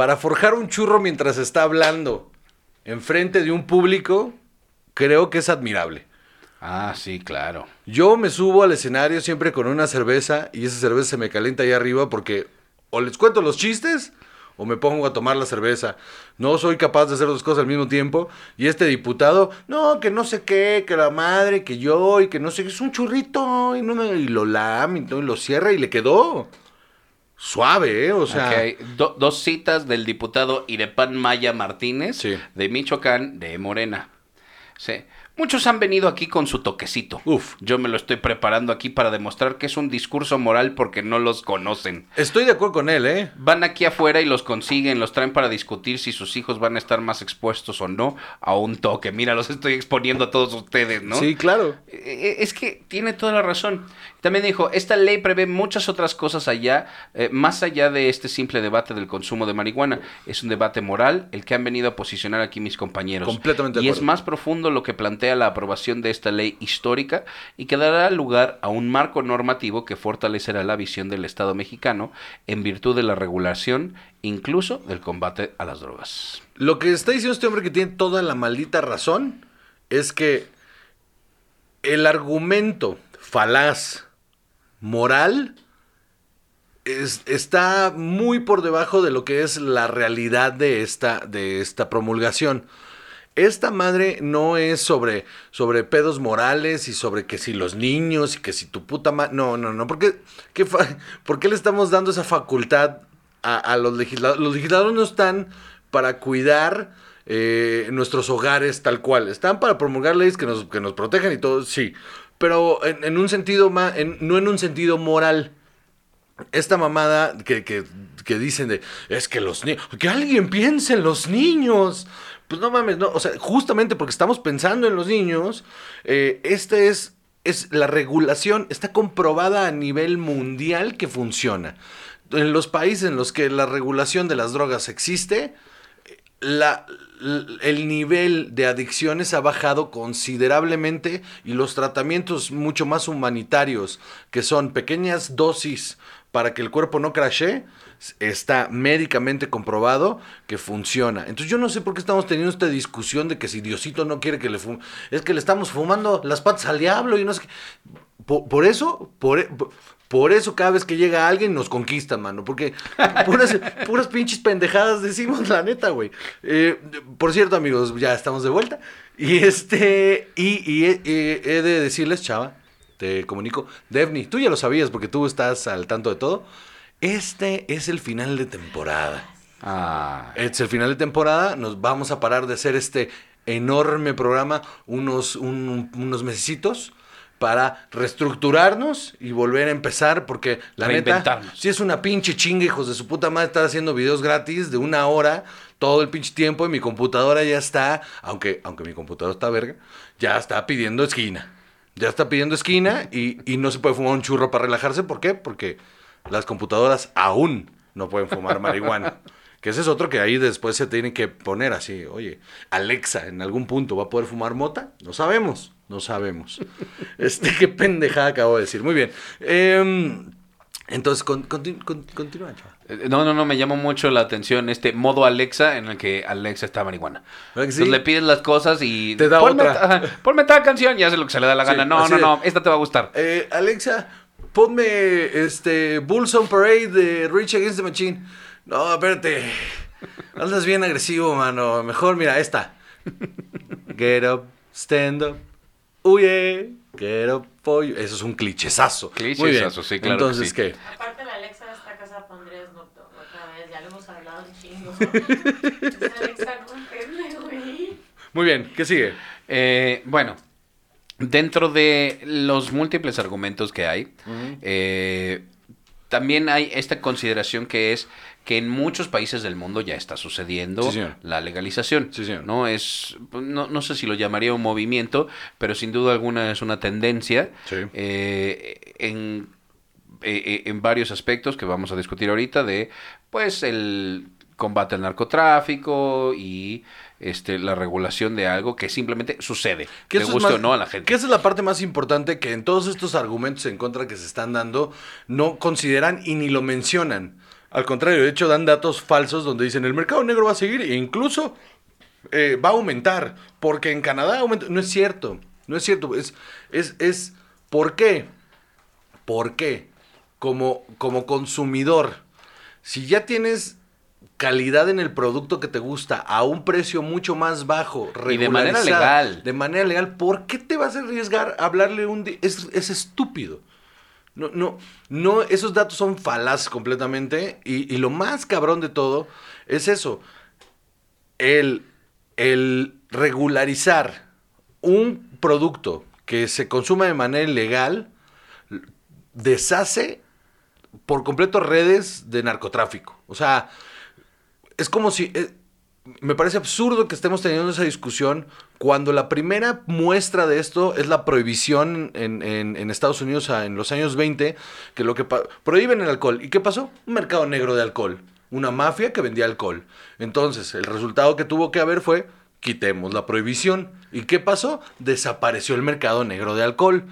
para forjar un churro mientras está hablando enfrente de un público, creo que es admirable. Ah, sí, claro. Yo me subo al escenario siempre con una cerveza y esa cerveza se me calienta ahí arriba porque o les cuento los chistes o me pongo a tomar la cerveza. No soy capaz de hacer dos cosas al mismo tiempo. Y este diputado, no, que no sé qué, que la madre, que yo y que no sé qué, es un churrito y, no me- y lo lame y, todo, y lo cierra y le quedó suave, ¿eh? O sea, do- dos citas del diputado Irepan Maya Martínez Sí. de Michoacán de Morena. Sí. Muchos han venido aquí con su toquecito. Uf. Yo me lo estoy preparando aquí para demostrar que es un discurso moral porque no los conocen. estoy de acuerdo con él, ¿eh? Van aquí afuera y los consiguen, los traen para discutir si sus hijos van a estar más expuestos o no a un toque. Mira, los estoy exponiendo a todos ustedes, ¿no? Sí, claro. Eh, Es que tiene toda la razón. También dijo, esta ley prevé muchas otras cosas allá, eh, más allá de este simple debate del consumo de marihuana. Es un debate moral el que han venido a posicionar aquí mis compañeros. Completamente Y es más profundo lo que plantea la aprobación de esta ley histórica y que dará lugar a un marco normativo que fortalecerá la visión del Estado mexicano en virtud de la regulación, incluso del combate a las drogas. Lo que está diciendo este hombre que tiene toda la maldita razón es que el argumento falaz moral es- está muy por debajo de lo que es la realidad de esta, de esta promulgación. Esta madre no es sobre, sobre pedos morales y sobre que si los niños y que si tu puta madre. No, no, no. ¿Por qué, qué fa- ¿Por qué le estamos dando esa facultad a, a los legisladores? Los legisladores no están para cuidar eh, nuestros hogares tal cual. Están para promulgar leyes que nos, que nos protejan y todo, sí. Pero en, en un sentido más, no en un sentido moral esta mamada que, que, que dicen de, es que los niños, que alguien piense en los niños. Pues no mames, no, o sea, justamente porque estamos pensando en los niños, eh, este es, es la regulación, está comprobada a nivel mundial que funciona. En los países en los que la regulación de las drogas existe, la, l- el nivel de adicciones ha bajado considerablemente y los tratamientos mucho más humanitarios, que son pequeñas dosis para que el cuerpo no crashe, está médicamente comprobado que funciona. Entonces yo no sé por qué estamos teniendo esta discusión de que si Diosito no quiere que le fume, es que le estamos fumando las patas al diablo y no sé qué. Por, por eso, por, e- por- eso cada vez que llega alguien nos conquistan, mano. Porque puras, puras pinches pendejadas decimos, la neta, güey. Eh, por cierto, amigos, ya estamos de vuelta. Y este, y, y he, he- he de decirles, chava, te comunico. Devni, tú ya lo sabías porque tú estás al tanto de todo. Este es el final de temporada. Ah, es el final de temporada. Nos vamos a parar de hacer este enorme programa unos, un- unos mesecitos. Para reestructurarnos y volver a empezar, porque la neta, si es una pinche chinga, hijos de su puta madre, estar haciendo videos gratis de una hora todo el pinche tiempo y mi computadora ya está, aunque, aunque mi computadora está verga, ya está pidiendo esquina. Ya está pidiendo esquina y, y no se puede fumar un churro para relajarse. ¿Por qué? Porque las computadoras aún no pueden fumar marihuana. Que ese es otro que ahí después se tiene que poner así, oye, Alexa en algún punto va a poder fumar mota, no sabemos, no sabemos. Este, qué pendejada acabo de decir. Muy bien. Em, entonces, con- continu- con- continúa, chaval. Eh, No, no, no, me llamó mucho la atención este modo Alexa en el que Alexa está marihuana. ¿Verdad que sí? Entonces le pides las cosas y... Te da ponme, otra. ajá, ponme tal canción y hace lo que se le da la Sí, gana. No, no, de- no, esta te va a gustar. Eh, Alexa, ponme este Bulls on Parade de Rich Against the Machine. No, espérate. Andas bien agresivo, mano. Mejor, mira, esta. Get up, stand up. Huye, for you. Eso es un clichesazo. Muy bien. Clichesazo, sí, claro que Entonces, sí. ¿qué? Aparte la Alexa de esta casa pondría Snoop otra vez, ya lo hemos hablado un chingo. Esa Alexa no entiende, güey. Muy bien, ¿qué sigue? Eh, bueno, dentro de los múltiples argumentos que hay, eh, también hay esta consideración que es que en muchos países del mundo ya está sucediendo Sí, la legalización. Sí. No es, no, no sé si lo llamaría un movimiento, pero sin duda alguna es una tendencia Sí. eh, en, eh, eh, en varios aspectos que vamos a discutir ahorita de, pues, el combate al narcotráfico y este la regulación de algo que simplemente sucede, Que le guste más- o no a la gente. Que esa es la parte más importante que en todos estos argumentos en contra que se están dando no consideran y ni lo mencionan. Al contrario, de hecho dan datos falsos donde dicen el mercado negro va a seguir e incluso eh, va a aumentar porque en Canadá aumenta. No es cierto, no es cierto. Es, es, es ¿por qué? ¿Por qué? Como, como consumidor, si ya tienes calidad en el producto que te gusta a un precio mucho más bajo, Y de manera legal. de manera legal, ¿por qué te vas a arriesgar a hablarle un es, es estúpido. No, no, no, esos datos son falaces completamente. Y, y lo más cabrón de todo es eso. El, el regularizar un producto que se consuma de manera ilegal deshace por completo redes de narcotráfico. O sea, es como si... eh, me parece absurdo que estemos teniendo esa discusión cuando la primera muestra de esto es la prohibición en, en- en Estados Unidos en los años 20, que lo que prohíben el alcohol. ¿Y qué pasó? Un mercado negro de alcohol. Una mafia que vendía alcohol. Entonces, el resultado que tuvo que haber fue quitemos la prohibición. ¿Y qué pasó? Desapareció el mercado negro de alcohol.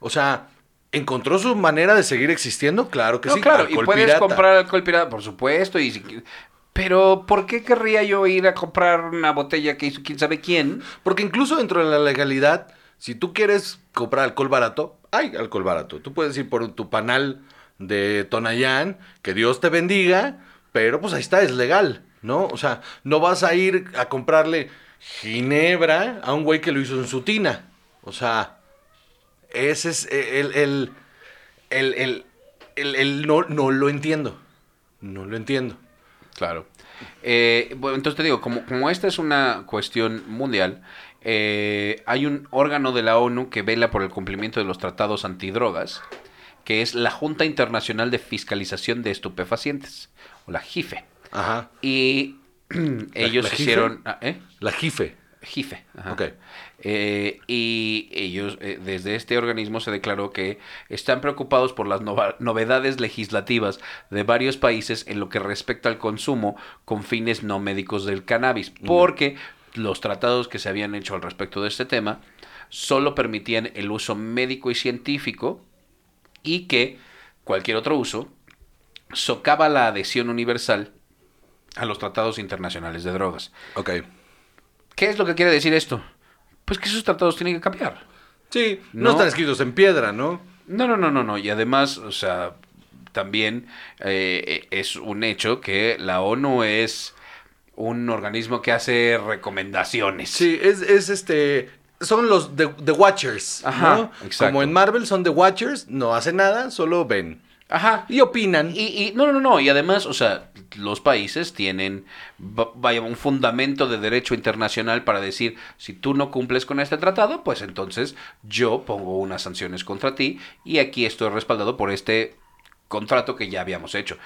O sea, ¿encontró su manera de seguir existiendo? Claro que No, sí. claro, y alcohol puedes pirata. comprar alcohol pirata, por supuesto, y si- pero ¿por qué querría yo ir a comprar una botella que hizo quién sabe quién? Porque incluso dentro de la legalidad, si tú quieres comprar alcohol barato, hay alcohol barato. Tú puedes ir por tu panal de Tonayán, que Dios te bendiga, pero pues ahí está, es legal, ¿no? O sea, no vas a ir a comprarle ginebra a un güey que lo hizo en su tina. O sea, ese es el... el, el, el, el- el- no, no lo entiendo. No lo entiendo. Claro. Eh, bueno, entonces te digo, como, como esta es una cuestión mundial, eh, hay un órgano de la ONU que vela por el cumplimiento de los tratados antidrogas, que es la Junta Internacional de Fiscalización de Estupefacientes, o la JIFE. Ajá. Y ellos la JIFE? hicieron... ah, ¿eh? La jife. JIFE. ajá. Eh, y ellos, eh, desde este organismo se declaró que están preocupados por las novedades legislativas de varios países en lo que respecta al consumo con fines no médicos del cannabis, porque los tratados que se habían hecho al respecto de este tema solo permitían el uso médico y científico y que cualquier otro uso socava la adhesión universal a los tratados internacionales de drogas. Ok. ¿Qué es lo que quiere decir esto? Pues que esos tratados tienen que cambiar. Sí, no, No. están escritos en piedra, ¿no? No, no, no, no, no. Y además, o sea, también eh, es un hecho que la ONU es un organismo que hace recomendaciones. Sí, es, es este. Son los The, the Watchers. Ajá, ¿no? Como en Marvel son The Watchers, no hacen nada, solo ven. Ajá. Y opinan. Y, y- no, no, no. Y además, o sea, los países tienen va- vaya un fundamento de derecho internacional para decir si tú no cumples con este tratado, pues entonces yo pongo unas sanciones contra ti y aquí estoy respaldado por este contrato que ya habíamos hecho.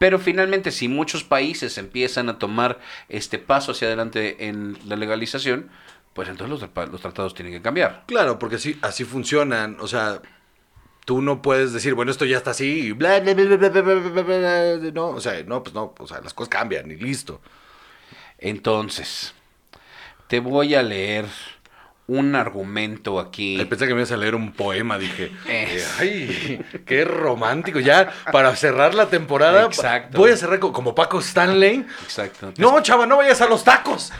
Pero finalmente, si muchos países empiezan a tomar este paso hacia adelante en la legalización, pues entonces los, los tratados tienen que cambiar. Claro, porque así, así funcionan. O sea, tú no puedes decir, bueno, esto ya está así, y no, o sea, no, pues no, o sea, las cosas cambian y listo. Entonces, te voy a leer un argumento aquí. Pensé que me ibas a leer un poema, dije. Ay, qué romántico. Ya, para cerrar la temporada, Exacto. voy a cerrar como Paco Stanley. Exacto. No, chava, no vayas a los tacos.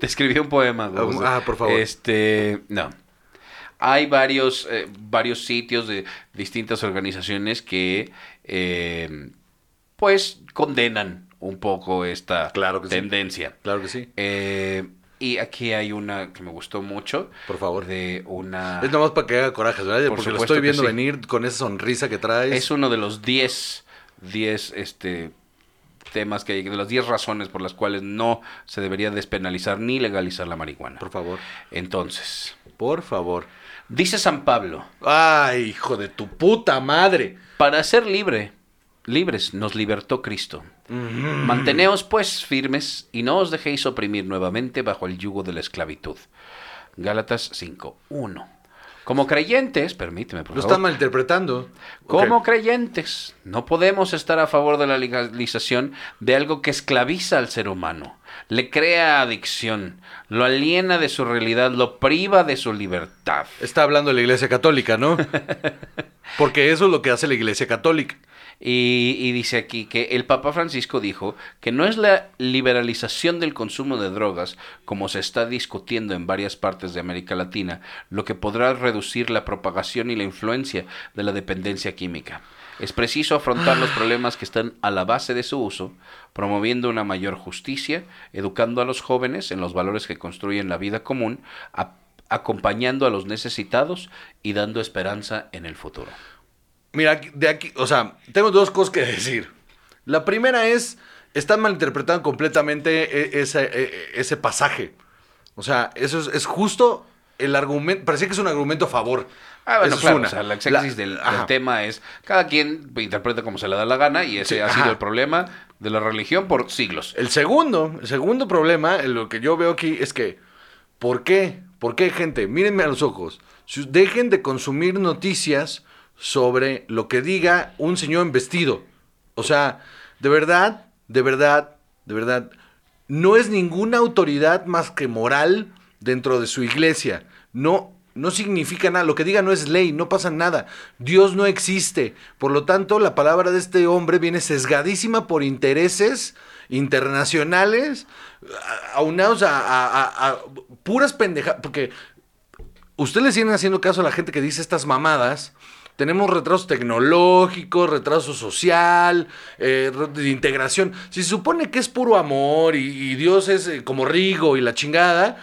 te escribí un poema. Gus. Ah, por favor. Este, no. Hay varios, eh, varios sitios de distintas organizaciones que, eh, pues, condenan un poco esta Claro que sí. tendencia. Claro que sí. Eh, y aquí hay una que me gustó mucho. Por favor. De una... Es nomás para que haga corajes, ¿verdad? Por Porque lo estoy viendo sí. venir con esa sonrisa que traes. Es uno de los 10, 10 este, temas que hay, de las 10 razones por las cuales no se debería despenalizar ni legalizar la marihuana. Por favor. Entonces, Por favor. Dice San Pablo, Ay, hijo de tu puta madre. para ser libre, libres nos libertó Cristo. Manteneos pues firmes y no os dejéis oprimir nuevamente bajo el yugo de la esclavitud. Gálatas 5, 1. Como creyentes, permíteme por Lo favor. están malinterpretando. Como creyentes, no podemos estar a favor de la legalización de algo que esclaviza al ser humano, le crea adicción, lo aliena de su realidad, lo priva de su libertad. Está hablando de la iglesia católica, ¿no? Porque eso es lo que hace la iglesia católica. Y, y dice aquí que el Papa Francisco dijo que no es la liberalización del consumo de drogas, como se está discutiendo en varias partes de América Latina, lo que podrá reducir la propagación y la influencia de la dependencia química. Es preciso afrontar los problemas que están a la base de su uso, promoviendo una mayor justicia, educando a los jóvenes en los valores que construyen la vida común, acompañando a los necesitados y dando esperanza en el futuro. Mira, de aquí, o sea, tengo dos cosas que decir. La primera es, están malinterpretando completamente e- ese, e- ese pasaje. O sea, eso es, es justo el argumento, parece que es un argumento a favor. Ah, bueno, Eso es claro, una. o sea, la exégesis La- del, tema es, cada quien interpreta como se le da la gana y ese Sí, ha sido el problema de la religión por siglos. El segundo, el segundo problema, en lo que yo veo aquí es que, ¿por qué? ¿Por qué, gente? Mírenme a los ojos. Dejen de consumir noticias sobre lo que diga un señor en vestido. O sea, de verdad, de verdad, de verdad, no es ninguna autoridad más que moral dentro de su iglesia. No, no significa nada. Lo que diga no es ley, no pasa nada. Dios no existe. Por lo tanto, la palabra de este hombre viene sesgadísima por intereses internacionales, aunados a, puras pendejadas. Porque ustedes siguen haciendo caso a la gente que dice estas mamadas. Tenemos retraso tecnológico, retraso social, eh, de integración. Si se supone que es puro amor y, y Dios es eh, como Rigo y la chingada,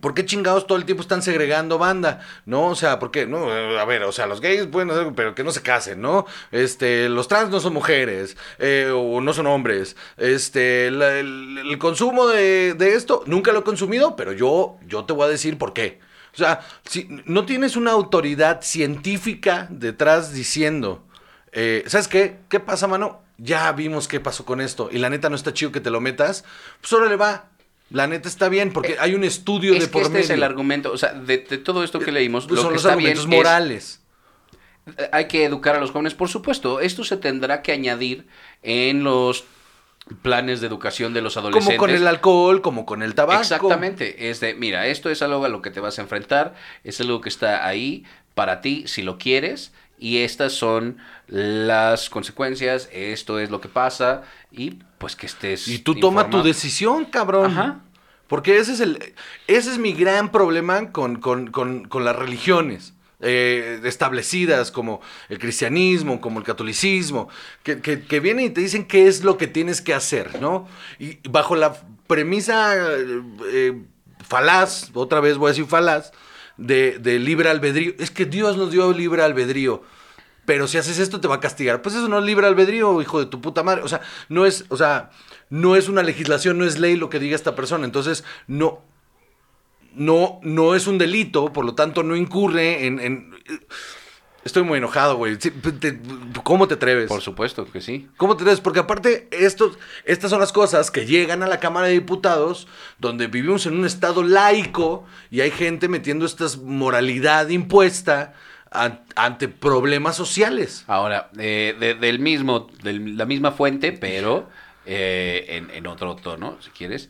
¿por qué chingados todo el tiempo están segregando banda? ¿No? O sea, ¿por qué? No, a ver, o sea, los gays pueden hacer, pero que no se casen, ¿no? Este, los trans no son mujeres, eh, o no son hombres. Este, el, consumo de, de esto, nunca lo he consumido, pero yo, yo te voy a decir por qué. O sea, si no tienes una autoridad científica detrás diciendo, eh, ¿sabes qué? ¿Qué pasa, mano? Ya vimos qué pasó con esto y la neta no está chido que te lo metas, pues órale va. La neta está bien porque hay un estudio Es de que por este medio. es el argumento, o sea, de, de todo esto que leímos, Pues lo son que los está argumentos es- morales. hay que educar a los jóvenes, por supuesto. Esto se tendrá que añadir en los planes de educación de los adolescentes. Como con el alcohol, como con el tabaco. Exactamente, es de, mira, esto es algo a lo que te vas a enfrentar, es algo que está ahí para ti si lo quieres y estas son las consecuencias, esto es lo que pasa y pues que estés Y tú toma tu informado. decisión, cabrón. Ajá. Porque ese es el. Ese es mi gran problema con, con- con- con las religiones. eh, establecidas como el cristianismo, como el catolicismo, que, que- que vienen y te dicen qué es lo que tienes que hacer, ¿no? Y bajo la premisa eh, falaz, otra vez voy a decir falaz, de, de libre albedrío. Es que Dios nos dio libre albedrío. Pero si haces esto te va a castigar. Pues eso no es libre albedrío, hijo de tu puta madre. O sea, no es, o sea, no es una legislación, no es ley lo que diga esta persona. Entonces, no, no, no es un delito, por lo tanto no incurre en... en- Estoy muy enojado, güey. Te- ¿Cómo te atreves? Por supuesto que sí. ¿Cómo te atreves? Porque aparte, estos, estas son las cosas que llegan a la Cámara de Diputados, donde vivimos en un estado laico y hay gente metiendo esta moralidad impuesta ante problemas sociales. Ahora, eh, de- del mismo, de la misma fuente, pero eh, en, en otro tono, si quieres.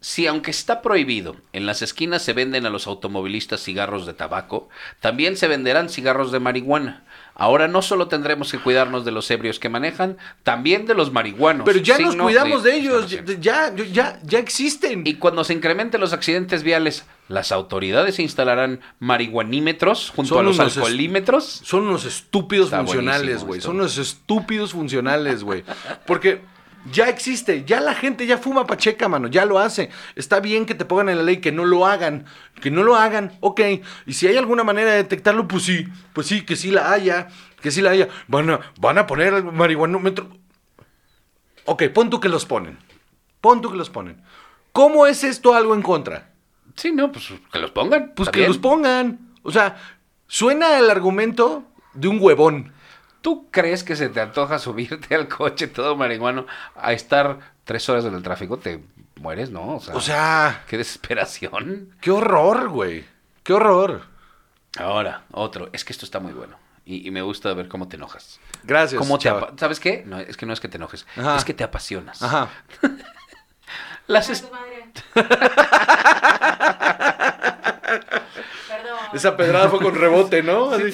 Si aunque está prohibido, en las esquinas se venden a los automovilistas cigarros de tabaco, también se venderán cigarros de marihuana. Ahora no solo tendremos que cuidarnos de los ebrios que manejan, también de los marihuanos. Pero ya nos cuidamos de ellos, exclamación. ya, ya, ya, ya existen. Y cuando se incrementen los accidentes viales, las autoridades instalarán marihuanímetros junto Son a los alcoholímetros. Son unos estúpidos Está funcionales, güey. Son unos estúpidos funcionales, güey. Porque ya existe, ya la gente ya fuma pacheca, mano, ya lo hace. Está bien que te pongan en la ley que no lo hagan, que no lo hagan, ok. Y si hay alguna manera de detectarlo, pues sí, pues sí, que sí la haya, que sí la haya. Van a, van a poner el marihuanómetro. Ok, pon tú que los ponen. Pon tú que los ponen. ¿Cómo es esto algo en contra? Sí, no, pues que los pongan. Pues que bien. los pongan. O sea, suena el argumento de un huevón. ¿Tú crees que se te antoja subirte al coche todo marihuano a estar tres horas en el tráfico? Te mueres, ¿no? O sea, O sea, qué desesperación. qué horror, güey. Qué horror. Ahora, otro. Es que esto está muy bueno. Y, y me gusta ver cómo te enojas. Gracias. Cómo te ¿Sabes qué? No, es que no es que te enojes. Ajá. Es que te apasionas. Ajá. Las Perdón. Esa pedrada fue con rebote, ¿no? Así.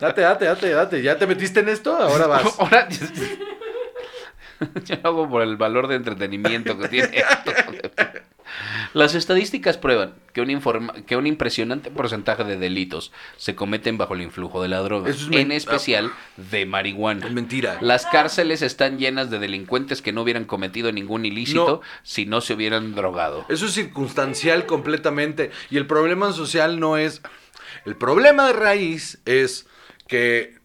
Date, date, date, date. ¿Ya te metiste en esto? Ahora vas. Ahora, yo lo hago por el valor de entretenimiento que tiene esto. Las estadísticas prueban que un, informa- que un impresionante porcentaje de delitos se cometen bajo el influjo de la droga, es en especial de marihuana. Es mentira. Las cárceles están llenas de delincuentes que no hubieran cometido ningún ilícito si no se hubieran drogado. Eso es circunstancial completamente. Y el problema social no es. El problema de raíz es que.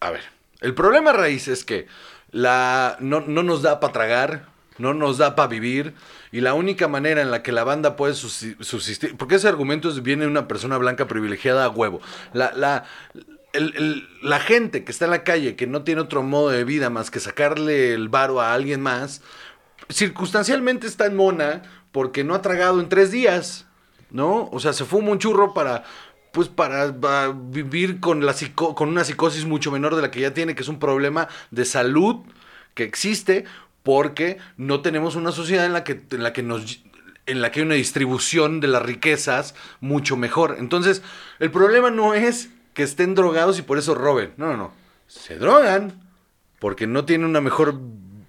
A ver. El problema de raíz es que la, no, no nos da para tragar, no nos da para vivir. Y la única manera en la que la banda puede subsi- subsistir. Porque ese argumento es- viene de una persona blanca privilegiada a huevo. La, la, el- el- la gente que está en la calle, que no tiene otro modo de vida más que sacarle el varo a alguien más, circunstancialmente está en mona porque no ha tragado en tres días, ¿no? O sea, se fuma un churro para, pues, para, para vivir con, la psico- con una psicosis mucho menor de la que ya tiene, que es un problema de salud que existe porque no tenemos una sociedad en la que, en la que nos en la que hay una distribución de las riquezas mucho mejor. Entonces, el problema no es que estén drogados y por eso roben. No, no, no. Se drogan porque no tienen una mejor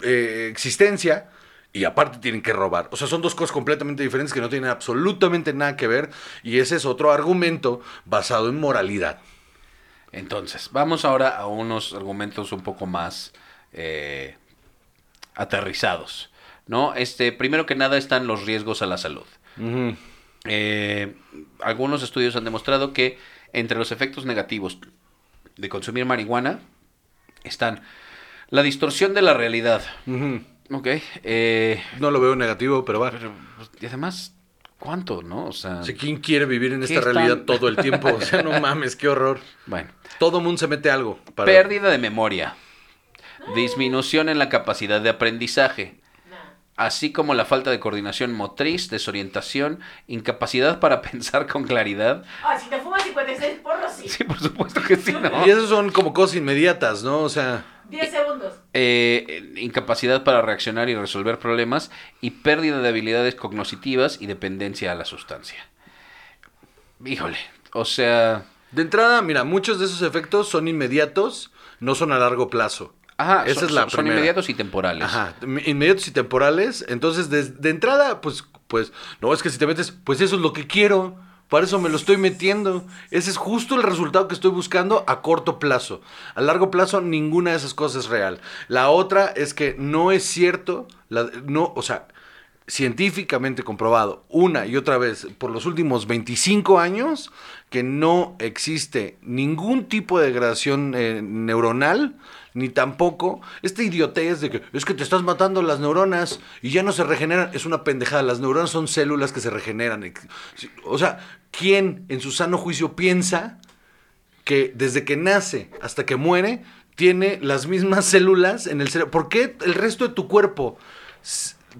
eh, existencia y aparte tienen que robar. O sea, son dos cosas completamente diferentes que no tienen absolutamente nada que ver y ese es otro argumento basado en moralidad. Entonces, vamos ahora a unos argumentos un poco más eh, aterrizados. ¿no? Este, primero que nada están los riesgos a la salud. Eh, algunos estudios han demostrado que entre los efectos negativos de consumir marihuana están la distorsión de la realidad. Ok. eh, No lo veo negativo, pero va. pero, pues, y además, ¿cuánto, no? O sea, ¿Quién quiere vivir en ¿Qué esta realidad todo el tiempo? O sea, no mames, qué horror. bueno. Todo mundo se mete algo. para- Pérdida de memoria. Disminución en la capacidad de aprendizaje. Así como la falta de coordinación motriz, desorientación, incapacidad para pensar con claridad. Ah, si te fumas 56 porros, sí. Sí, por supuesto que sí, ¿no? Y esos son como cosas inmediatas, ¿no? O sea, 10 segundos. Eh, eh, incapacidad para reaccionar y resolver problemas y pérdida de habilidades cognitivas y dependencia a la sustancia. Híjole, o sea... de entrada, mira, muchos de esos efectos son inmediatos, no son a largo plazo. Ajá, Esa son, es la son- son inmediatos y temporales. Ajá, inmediatos y temporales. Entonces, de, de entrada, pues, pues, no, es que si te metes, pues eso es lo que quiero. Para eso me lo estoy metiendo. Ese es justo el resultado que estoy buscando a corto plazo. A largo plazo, ninguna de esas cosas es real. La otra es que no es cierto, la- no, o sea, científicamente comprobado una y otra vez por los últimos 25 años que no existe ningún tipo de degradación eh, neuronal ni tampoco esta idiotez de que es que te estás matando las neuronas y ya no se regeneran. Es una pendejada. Las neuronas son células que se regeneran. O sea, ¿quién en su sano juicio piensa que desde que nace hasta que muere tiene las mismas células en el cerebro? ¿Por qué el resto de tu cuerpo,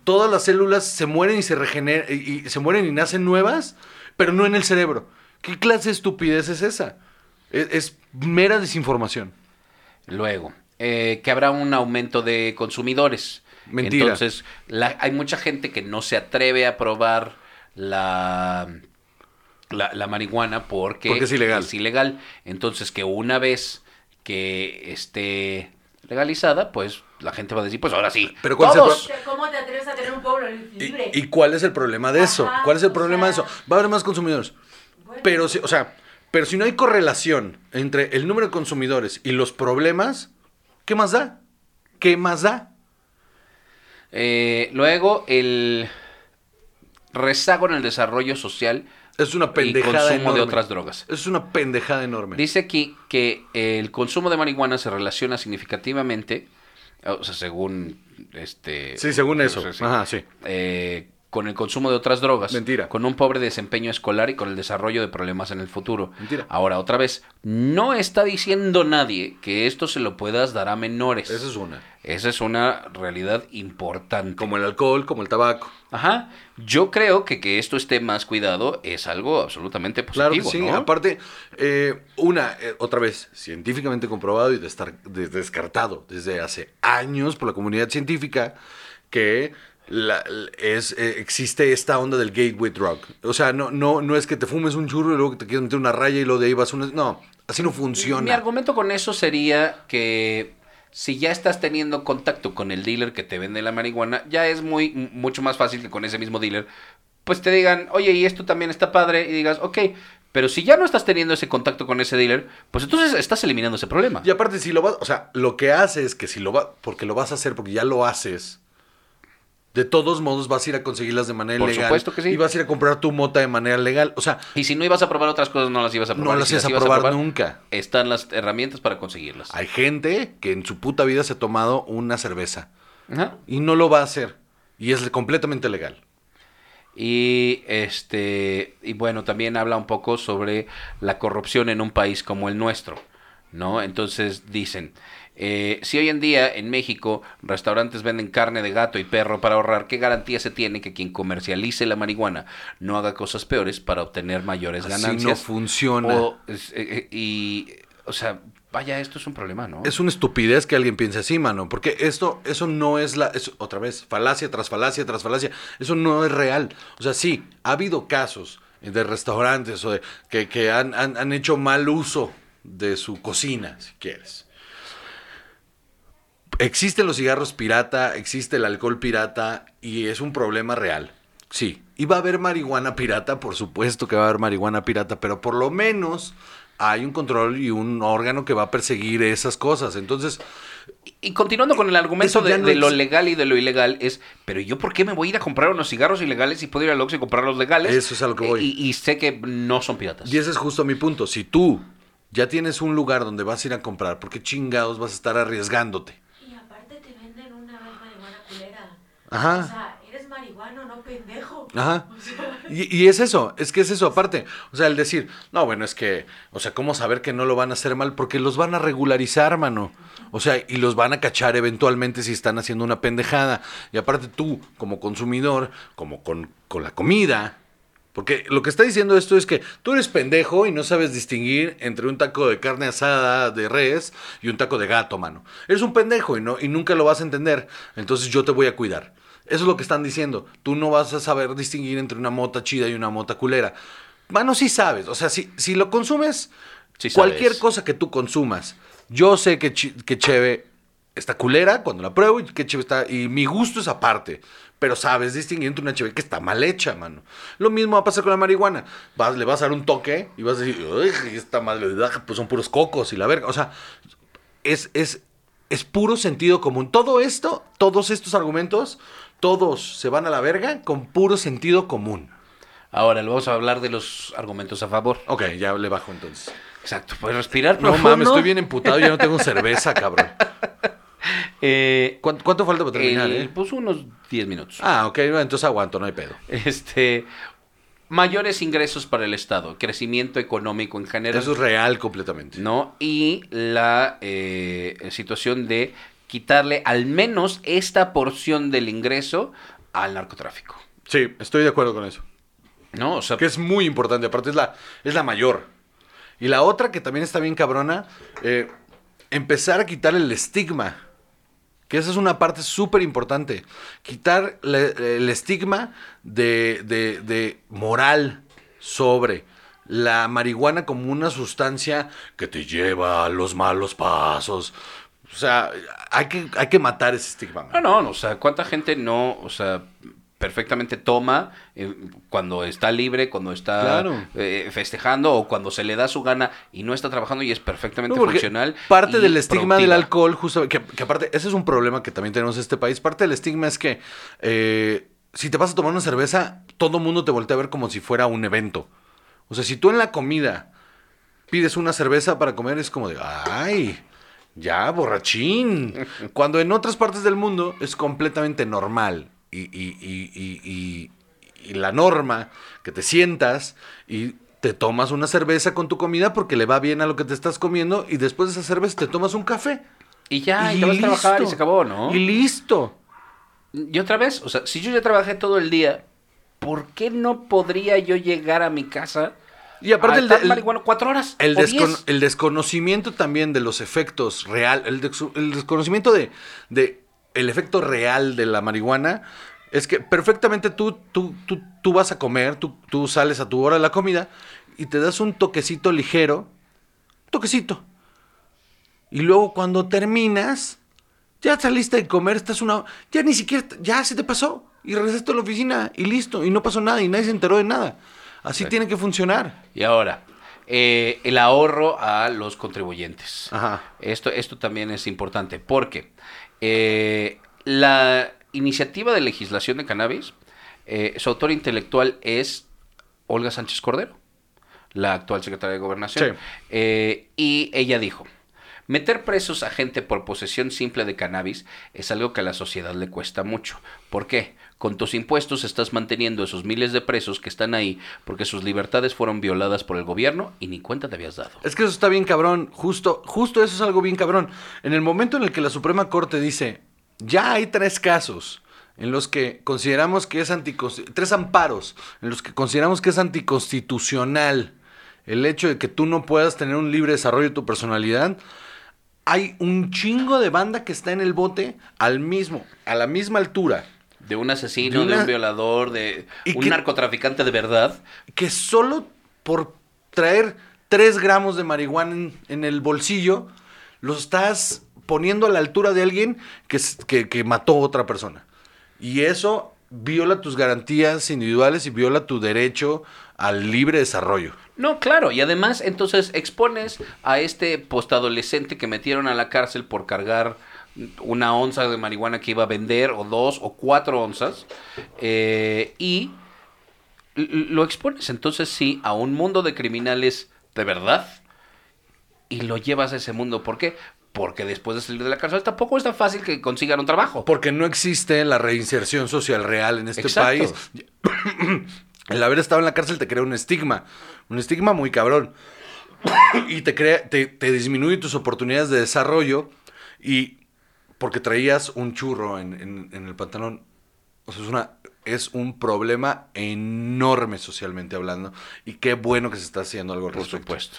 todas las células se mueren y se regeneran y se mueren y nacen nuevas, pero no en el cerebro? ¿Qué clase de estupidez es esa? Es, es mera desinformación. Luego, eh, que habrá un aumento de consumidores. Mentira. Entonces, la- hay mucha gente que no se atreve a probar la, la, la marihuana porque, Porque es ilegal. es ilegal. Entonces, que una vez que esté legalizada, pues la gente va a decir, pues ahora sí. Pero ¿cuál es el todos. ¿Cómo te atreves a tener un pueblo libre? ¿Y, y cuál es el problema de eso? Ajá, ¿Cuál es el problema de eso? Va a haber más consumidores. Bueno. Pero, si, o sea, pero si no hay correlación entre el número de consumidores y los problemas, ¿qué más da? ¿Qué más da? Eh, luego, el rezago en el desarrollo social Es una pendejada consumo enorme. de otras drogas. Es una pendejada enorme. Dice aquí que el consumo de marihuana se relaciona significativamente, o sea, según este... Sí, según eso. no sé, sí, Ajá, sí. eh, con el consumo de otras drogas. Mentira. Con un pobre desempeño escolar y con el desarrollo de problemas en el futuro. Mentira. Ahora, otra vez, no está diciendo nadie que esto se lo puedas dar a menores. Esa es una. Esa es una realidad importante. Como el alcohol, como el tabaco. Ajá. Yo creo que que esto esté más cuidado es algo absolutamente Claro positivo, que sí. ¿no? Aparte, eh, una, eh, otra vez, científicamente comprobado y destar- descartado desde hace años por la comunidad científica que la- es, eh, existe esta onda del gateway drug. O sea, no, no, no es que te fumes un churro y luego que te quieres meter una raya y luego de ahí vas a una... No, así no Mi funciona. argumento con eso sería que si ya estás teniendo contacto con el dealer que te vende la marihuana, ya es muy mucho más fácil que con ese mismo dealer, pues te digan, oye, y esto también está padre, y digas, ok, pero si ya no estás teniendo ese contacto con ese dealer, pues entonces estás eliminando ese problema. Y aparte, si lo vas, o sea, lo que hace es que si lo va, porque lo vas a hacer, porque ya lo haces, de todos modos vas a ir a conseguirlas de manera Por legal. supuesto que sí. Y vas a ir a comprar tu mota de manera legal. O sea, Y si no ibas a probar otras cosas, no las ibas a probar. no las si ibas a ibas probar nunca. Están las herramientas para conseguirlas. Hay gente que en su puta vida se ha tomado una cerveza Ajá. y no lo va a hacer. Y es completamente legal. Y este y bueno, también habla un poco sobre la corrupción en un país como el nuestro, ¿no? Entonces dicen, eh, si hoy en día en México restaurantes venden carne de gato y perro para ahorrar, ¿qué garantía se tiene que quien comercialice la marihuana no haga cosas peores para obtener mayores Así ganancias? no funciona. O, eh, eh, y, o sea, vaya, esto es un problema, ¿no? Es una estupidez que alguien piense así, mano. Porque esto, eso no es la. es- otra vez, falacia tras falacia tras falacia. Eso no es real. O sea, sí, ha habido casos de restaurantes o de, que, que han, han- han hecho mal uso de su cocina, si quieres. Existen los cigarros pirata, existe el alcohol pirata y es un problema real. Sí. Y va a haber marihuana pirata, por supuesto que va a haber marihuana pirata, pero por lo menos hay un control y un órgano que va a perseguir esas cosas. Entonces, Y continuando con el argumento de, no de lo legal y de lo ilegal, es, pero yo por qué me voy a ir a comprar unos cigarros ilegales y puedo ir al Oxxo y comprar los legales? Eso es a lo que voy. Y, y sé que no son piratas. y ese es justo mi punto. Si tú ya tienes un lugar donde vas a ir a comprar, ¿por qué chingados vas a estar arriesgándote? Y aparte te venden una vez marihuana culera. Ajá. O sea, eres marihuano, no pendejo. Ajá. O sea, Y, y es eso, es que es eso aparte. O sea, el decir, no, bueno, es que, o sea, ¿cómo saber que no lo van a hacer mal? Porque los van a regularizar, mano. O sea, y los van a cachar eventualmente si están haciendo una pendejada. Y aparte tú, como consumidor, como con, con la comida, porque lo que está diciendo esto es que tú eres pendejo y no sabes distinguir entre un taco de carne asada de res y un taco de gato, mano. Eres un pendejo y, no, y nunca lo vas a entender. Entonces yo te voy a cuidar. Eso es lo que están diciendo. Tú no vas a saber distinguir entre una mota chida y una mota culera. Mano, sí sabes. O sea, si, si lo consumes, Sí cualquier cosa que tú consumas, yo sé que, que Cheve está culera cuando la pruebo y que Cheve está... Y mi gusto es aparte. Pero sabes distinguir entre una Cheve que está mal hecha, mano. Lo mismo va a pasar con la marihuana. Vas, le vas a dar un toque y vas a decir, uy, esta madre, pues son puros cocos y la verga. O sea, es, es es puro sentido común. Todo esto, todos estos argumentos, todos se van a la verga con puro sentido común. Ahora, le vamos a hablar de los argumentos a favor. Ok, ya le bajo entonces. Exacto, pues respirar No profundo. mames, estoy bien emputado, ya no tengo cerveza, cabrón. Eh, ¿Cuánto, cuánto falta para terminar, eh? Pues unos 10 minutos. Ah, ok, bueno, entonces aguanto, no hay pedo. Este, mayores ingresos para el Estado, crecimiento económico en general. Eso es real completamente. ¿no? Y la eh, situación de quitarle al menos esta porción del ingreso al narcotráfico. Sí, estoy de acuerdo con eso. ¿No? O sea, Que es muy importante, aparte es la, es la mayor. Y la otra que también está bien cabrona, eh, empezar a quitar el estigma. Que esa es una parte súper importante. Quitar le- el estigma de, de- de moral sobre la marihuana como una sustancia que te lleva a los malos pasos. O sea, hay que, hay que matar ese estigma. man. no, no, o sea, ¿cuánta gente no, o sea, perfectamente toma eh, cuando está libre, cuando está Claro. eh, festejando o cuando se le da su gana y no está trabajando y es perfectamente No, funcional? Parte del estigma del alcohol, justo, que, que aparte, ese es un problema que también tenemos en este país. Parte del estigma es que eh, si te vas a tomar una cerveza, todo mundo te voltea a ver como si fuera un evento. O sea, si tú en la comida pides una cerveza para comer, es como de, ay, ya, borrachín. Cuando en otras partes del mundo es completamente normal. Y, y- y- y- y- y la norma, que te sientas y te tomas una cerveza con tu comida porque le va bien a lo que te estás comiendo y después de esa cerveza te tomas un café. Y ya, y, te vas a trabajar y se acabó, ¿no? Y listo. Y otra vez, o sea, si yo ya trabajé todo el día, ¿por qué no podría yo llegar a mi casa Y aparte a el, estar el- marihuana cuatro horas el diez? el desconocimiento también de los efectos real, el desconocimiento de, de el efecto real de la marihuana es que perfectamente tú, tú, tú, tú vas a comer, tú, tú sales a tu hora de la comida y te das un toquecito ligero, toquecito. Y luego cuando terminas, ya saliste de comer, estás una... Ya ni siquiera... Ya se te pasó. Y regresaste a la oficina y listo. Y no pasó nada y nadie se enteró de nada. Así Sí. tiene que funcionar. Y ahora, eh, el ahorro a los contribuyentes. Ajá. Esto, esto también es importante porque eh, la iniciativa de legislación de cannabis, eh, su autor intelectual es Olga Sánchez Cordero, la actual secretaria de Gobernación. Sí. Eh, y ella dijo, meter presos a gente por posesión simple de cannabis es algo que a la sociedad le cuesta mucho. ¿Por qué? Con tus impuestos estás manteniendo esos miles de presos que están ahí porque sus libertades fueron violadas por el gobierno y ni cuenta te habías dado. Es que eso está bien cabrón. Justo, justo eso es algo bien cabrón. En el momento en el que la Suprema Corte dice, ya hay tres casos en los que consideramos que es anticonstitucional, tres amparos en los que consideramos que es anticonstitucional el hecho de que tú no puedas tener un libre desarrollo de tu personalidad, hay un chingo de banda que está en el bote al mismo, a la misma altura. De un asesino, De un violador, de Y un que- narcotraficante de verdad. que solo por traer 3 gramos de marihuana en, en el bolsillo, lo estás poniendo a la altura de alguien que, que, que mató a otra persona. Y eso viola tus garantías individuales y viola tu derecho al libre desarrollo. No, claro, y además entonces expones a este postadolescente que metieron a la cárcel por cargar una onza de marihuana que iba a vender, o dos, o cuatro onzas, eh, y lo expones entonces sí a un mundo de criminales de verdad, y lo llevas a ese mundo. ¿Por qué? Porque después de salir de la cárcel tampoco es tan fácil que consigan un trabajo. Porque no existe la reinserción social real en este Exacto. país. El haber estado en la cárcel te crea un estigma. Un estigma muy cabrón. y te, crea, te, te disminuye tus oportunidades de desarrollo. Y porque traías un churro en, en- en el pantalón. O sea, es, una, es un problema enorme socialmente hablando. Y qué bueno que se está haciendo algo al Por respecto. supuesto.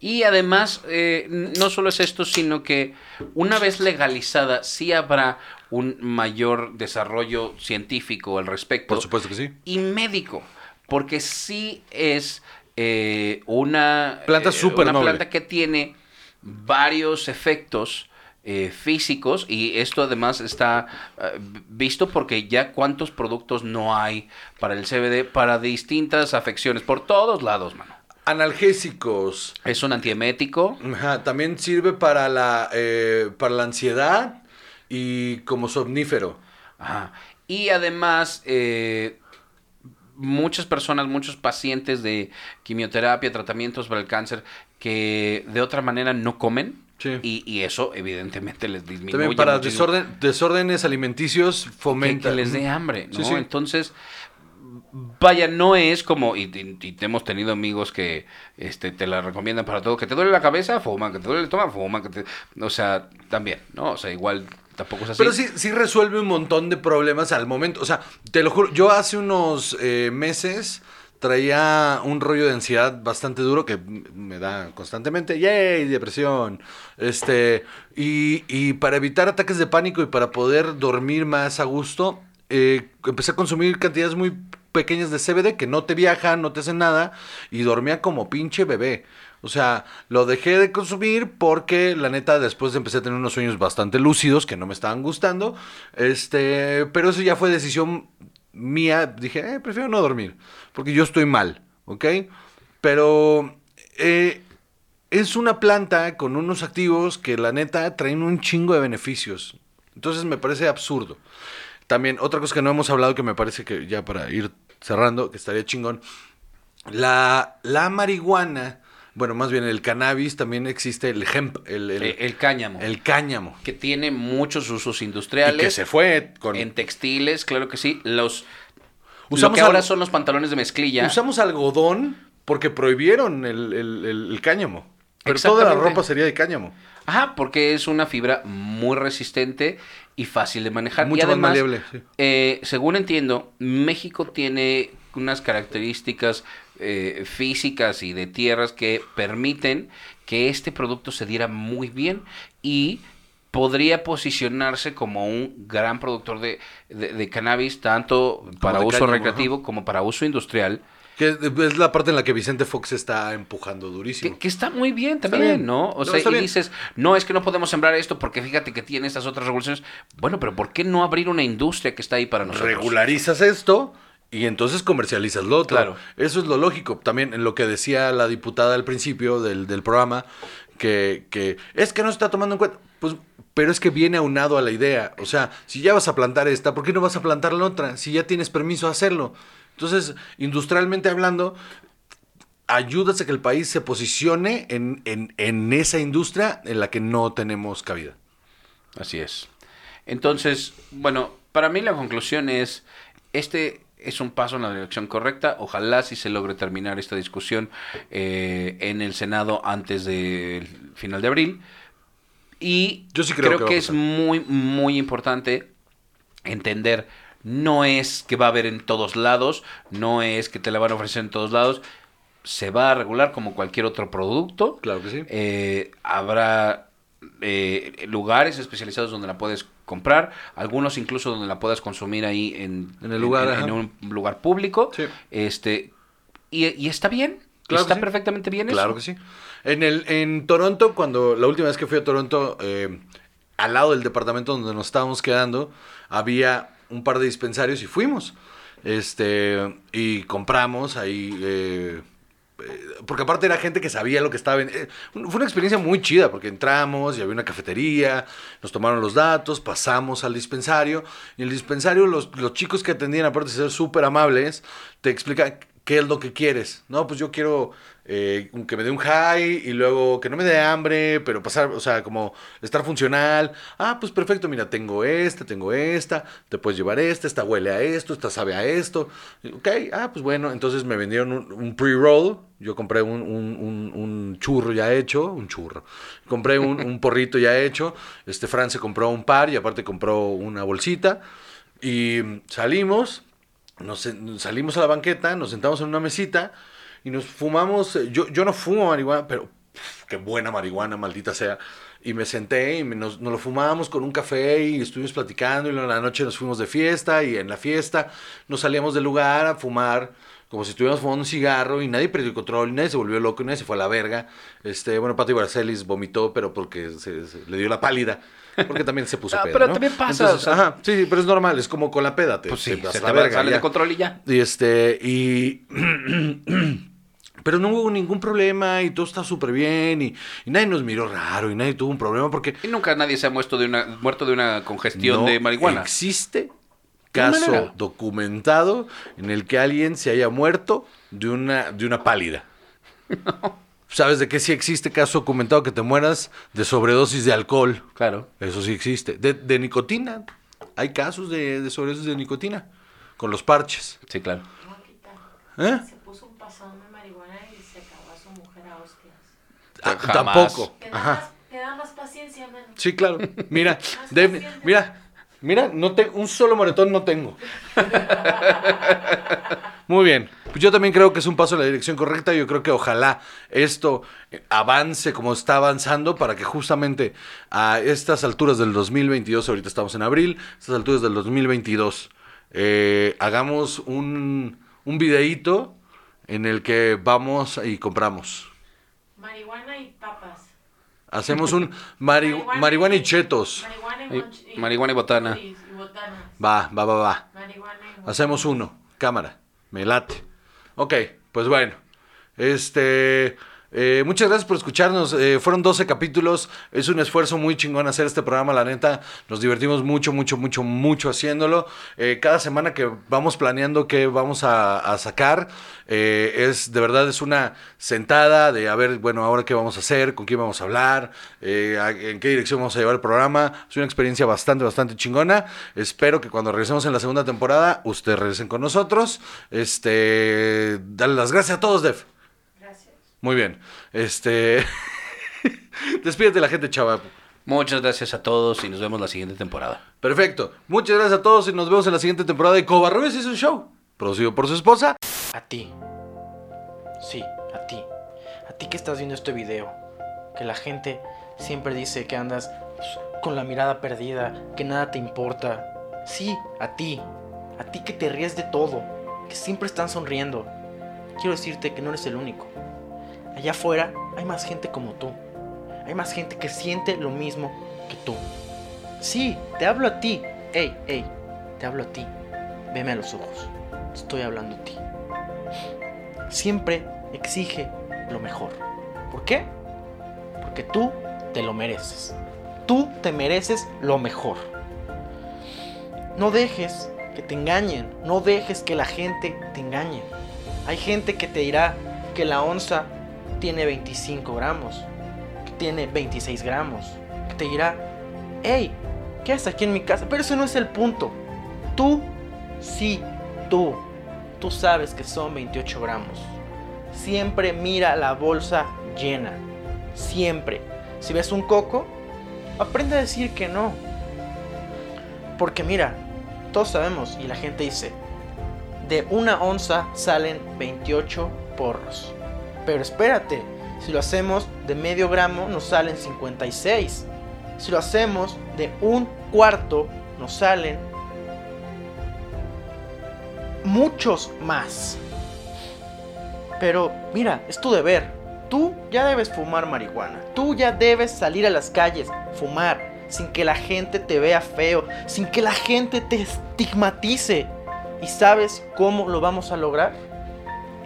Y además, eh, no solo es esto, sino que una vez legalizada, sí habrá un mayor desarrollo científico al respecto. Por supuesto que sí. Y médico, porque sí es eh, una Planta eh, súper una noble. planta que tiene varios efectos eh, físicos y esto además está eh, visto porque ya cuántos productos no hay para el CBD para distintas afecciones por todos lados, mano. analgésicos. Es un antiemético. Ajá, también sirve para la, eh, para la ansiedad y como somnífero. Ajá. Y además, muchas personas, muchos pacientes de quimioterapia, tratamientos para el cáncer, que de otra manera no comen. Sí. Y, y eso evidentemente les disminuye. También para muchísimo. desorden, desórdenes alimenticios que, fomenta. que les dé hambre, ¿no? Sí, sí. Entonces, vaya, no es como, y, y- y hemos tenido amigos que este, te la recomiendan para todo, que te duele la cabeza, fuma, que te duele el estómago, fuma, que te... O sea, también, ¿no? O sea, igual tampoco es así. Pero sí, sí resuelve un montón de problemas al momento. O sea, te lo juro, yo hace unos eh, meses traía un rollo de ansiedad bastante duro que me da constantemente. ¡Yay! Depresión. Este. Y, y para evitar ataques de pánico y para poder dormir más a gusto, eh, empecé a consumir cantidades muy pequeñas de CBD que no te viajan, no te hacen nada. Y dormía como pinche bebé. O sea, lo dejé de consumir porque la neta después empecé a tener unos sueños bastante lúcidos que no me estaban gustando. Este, pero eso ya fue decisión mía. Dije, eh, prefiero no dormir porque yo estoy mal, ¿ok? Pero eh, es una planta con unos activos que la neta traen un chingo de beneficios. Entonces me parece absurdo. También otra cosa que no hemos hablado que me parece que ya para ir cerrando, que estaría chingón. La, la marihuana, bueno, más bien el cannabis, también existe el hemp, el, el, Eh, el cáñamo. el cáñamo. que tiene muchos usos Y industriales. que se fue con... En textiles, claro que sí. Los Usamos lo que ahora son los pantalones de mezclilla. Usamos algodón porque prohibieron el, el- cáñamo. Pero toda la ropa sería de cáñamo. Ajá, porque es una fibra muy resistente y fácil de manejar. Mucho y más maleable, sí. eh, según entiendo, México tiene unas características eh, físicas y de tierras que permiten que este producto se diera muy bien y podría posicionarse como un gran productor de, de- de cannabis, tanto para uso recreativo como para uso industrial. Que es la parte en la que Vicente Fox está empujando durísimo. Que, que está muy bien también, bien. ¿no? O No, sea, y bien. dices, no, es que no podemos sembrar esto porque fíjate que tiene estas otras regulaciones. Bueno, pero ¿por qué no abrir una industria que está ahí para nosotros? regularizas esto y entonces comercializas lo otro. Claro. Eso es lo lógico. También en lo que decía la diputada al principio del, del programa, que, que es que no se está tomando en cuenta. Pues, pero es que viene aunado a la idea. O sea, si ya vas a plantar esta, ¿por qué no vas a plantar la otra? Si ya tienes permiso de hacerlo. Entonces, industrialmente hablando, ayudas a que el país se posicione en, en, en esa industria en la que no tenemos cabida. Así es. Entonces, bueno, para mí la conclusión es, este es un paso en la dirección correcta. Ojalá si se logre terminar esta discusión eh, en el Senado antes del final de abril. Y Yo sí creo creo que es muy, muy importante entender, no es que va a haber en todos lados, no es que te la van a ofrecer en todos lados, se va a regular como cualquier otro producto. Claro que sí. Eh, habrá eh, lugares especializados donde la puedes comprar, algunos incluso donde la puedas consumir ahí en, En el lugar, en, un lugar público. Sí. Este, y, y está bien. Claro está perfectamente bien Claro eso. que sí. En, el, en Toronto, cuando la última vez que fui a Toronto, eh, al lado del departamento donde nos estábamos quedando, había un par de dispensarios y fuimos. Este, y compramos ahí. eh, porque aparte era gente que sabía lo que estaba. en- eh, fue una experiencia muy chida porque entramos y había una cafetería, nos tomaron los datos, pasamos al dispensario. Y en el dispensario, los, los chicos que atendían, aparte de ser súper amables, te explican qué es lo que quieres. No, pues yo quiero eh, que me dé un high y luego que no me dé hambre, pero pasar, o sea, como estar funcional. Ah, pues perfecto, mira, tengo esta, tengo esta, te puedes llevar esta, esta huele a esto, esta sabe a esto. Ok, ah, pues bueno, entonces me vendieron un, un pre-roll. Yo compré un, un- un- churro ya hecho, un churro. Compré un, un porrito ya hecho. Este Fran se compró un par y aparte compró una bolsita. Y salimos, nos salimos a la banqueta, nos sentamos en una mesita y nos fumamos. eh, Yo, yo no fumo marihuana, pero pf, qué buena marihuana, maldita sea. Y me senté y me- nos, nos lo fumábamos con un café y estuvimos platicando. Y en la noche nos fuimos de fiesta y en la fiesta nos salíamos del lugar a fumar como si estuviéramos fumando un cigarro y nadie perdió el control, y nadie se volvió loco, y nadie se fue a la verga. Este, bueno, Pati Barcelis vomitó, pero porque se, se- le dio la pálida. Porque también se puso Ah, peda, pero ¿no? también pasa, Entonces, o sea- ajá, sí, sí, pero es normal, es como con la peda. Te, Pues sí, te se te la verga, sale ya. de control y ya. Y este, y. Pero no hubo ningún problema y todo está súper bien y, y nadie nos miró raro y nadie tuvo un problema porque Y nunca nadie se ha muerto de una, muerto de una congestión no de marihuana. existe ¿Qué caso manera? documentado en el que alguien se haya muerto de una, de una pálida. ¿Sabes de qué sí existe caso documentado que te mueras de sobredosis de alcohol? Claro. Eso sí existe. De, de nicotina. Hay casos de, de sobredosis de nicotina con los parches. Sí, claro. ¿Eh? Se puso un pasón de marihuana y se acabó a su mujer a hostias. Ah, Jamás. Tampoco. Te da, más, te da más paciencia, man. Sí, claro. Mira, mira, mira, no te, un solo moretón no tengo. Muy bien. Pues yo también creo que es un paso en la dirección correcta. Yo creo que ojalá esto eh, avance como está avanzando para que justamente a estas alturas del 2022, ahorita estamos en abril, estas alturas del 2022, eh, hagamos un, un videíto en el que vamos y compramos. Marihuana y papas. Hacemos un mari- marihuana y chetos. Marihuana y, marihuana y botana. Y. Va, va, va, va. Marihuana y botanas. Hacemos uno. Cámara. Me late. Ok, pues bueno. Este. Eh, muchas gracias por escucharnos. Eh, fueron 12 capítulos. Es un esfuerzo muy chingón hacer este programa, la neta. Nos divertimos mucho, mucho, mucho, mucho haciéndolo. Eh, cada semana que vamos planeando qué vamos a, sacar, es de verdad es una sentada de a ver, bueno, ahora qué vamos a hacer, con quién vamos a hablar, en qué dirección vamos a llevar el programa. Es una experiencia bastante, bastante chingona. Espero que cuando regresemos en la segunda temporada, ustedes regresen con nosotros. Este, dale las gracias a todos, Def. Muy bien. Este. Despídete la gente, chava. Muchas gracias a todos y nos vemos la siguiente temporada. Perfecto. Muchas gracias a todos y nos vemos en la siguiente temporada de Covarrubias y su show. Producido por su esposa. A ti. Sí, a ti. A ti que estás viendo este video. Que la gente siempre dice que andas con la mirada perdida, que nada te importa. Sí, a ti. A ti que te ríes de todo, que siempre están sonriendo. Quiero decirte que no eres el único. Allá afuera hay más gente como tú. Hay más gente que siente lo mismo que tú. Sí, te hablo a ti. Ey, ey, te hablo a ti. Veme a los ojos. Estoy hablando a ti. Siempre exige lo mejor. ¿Por qué? Porque tú te lo mereces. Tú te mereces lo mejor. No dejes que te engañen. No dejes que la gente te engañe. Hay gente que te dirá que la onza tiene 25 gramos. Que tiene 26 gramos. Que te dirá, hey, ¿qué haces aquí en mi casa? Pero ese no es el punto. Tú, sí, tú. Tú sabes que son 28 gramos. Siempre mira la bolsa llena. Siempre. Si ves un coco, aprende a decir que no. Porque mira, todos sabemos y la gente dice, de una onza salen 28 porros. Pero espérate, si lo hacemos de medio gramo nos salen 56. Si lo hacemos de un cuarto nos salen muchos más. Pero mira, es tu deber. Tú ya debes fumar marihuana. Tú ya debes salir a las calles, fumar, sin que la gente te vea feo, sin que la gente te estigmatice. ¿Y sabes cómo lo vamos a lograr?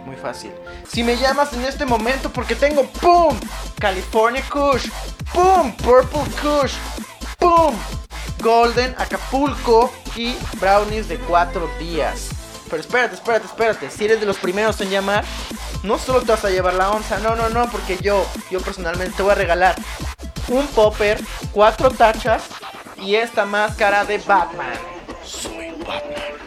Muy fácil. Si me llamas en este momento porque tengo ¡Pum! California Kush, ¡Pum! Purple Kush, ¡Pum! Golden Acapulco y brownies de cuatro días. Pero espérate, espérate, espérate. Si eres de los primeros en llamar, no solo te vas a llevar la onza, no, no, no, porque yo, yo personalmente te voy a regalar un popper, cuatro tachas y esta máscara de Batman. Soy Batman.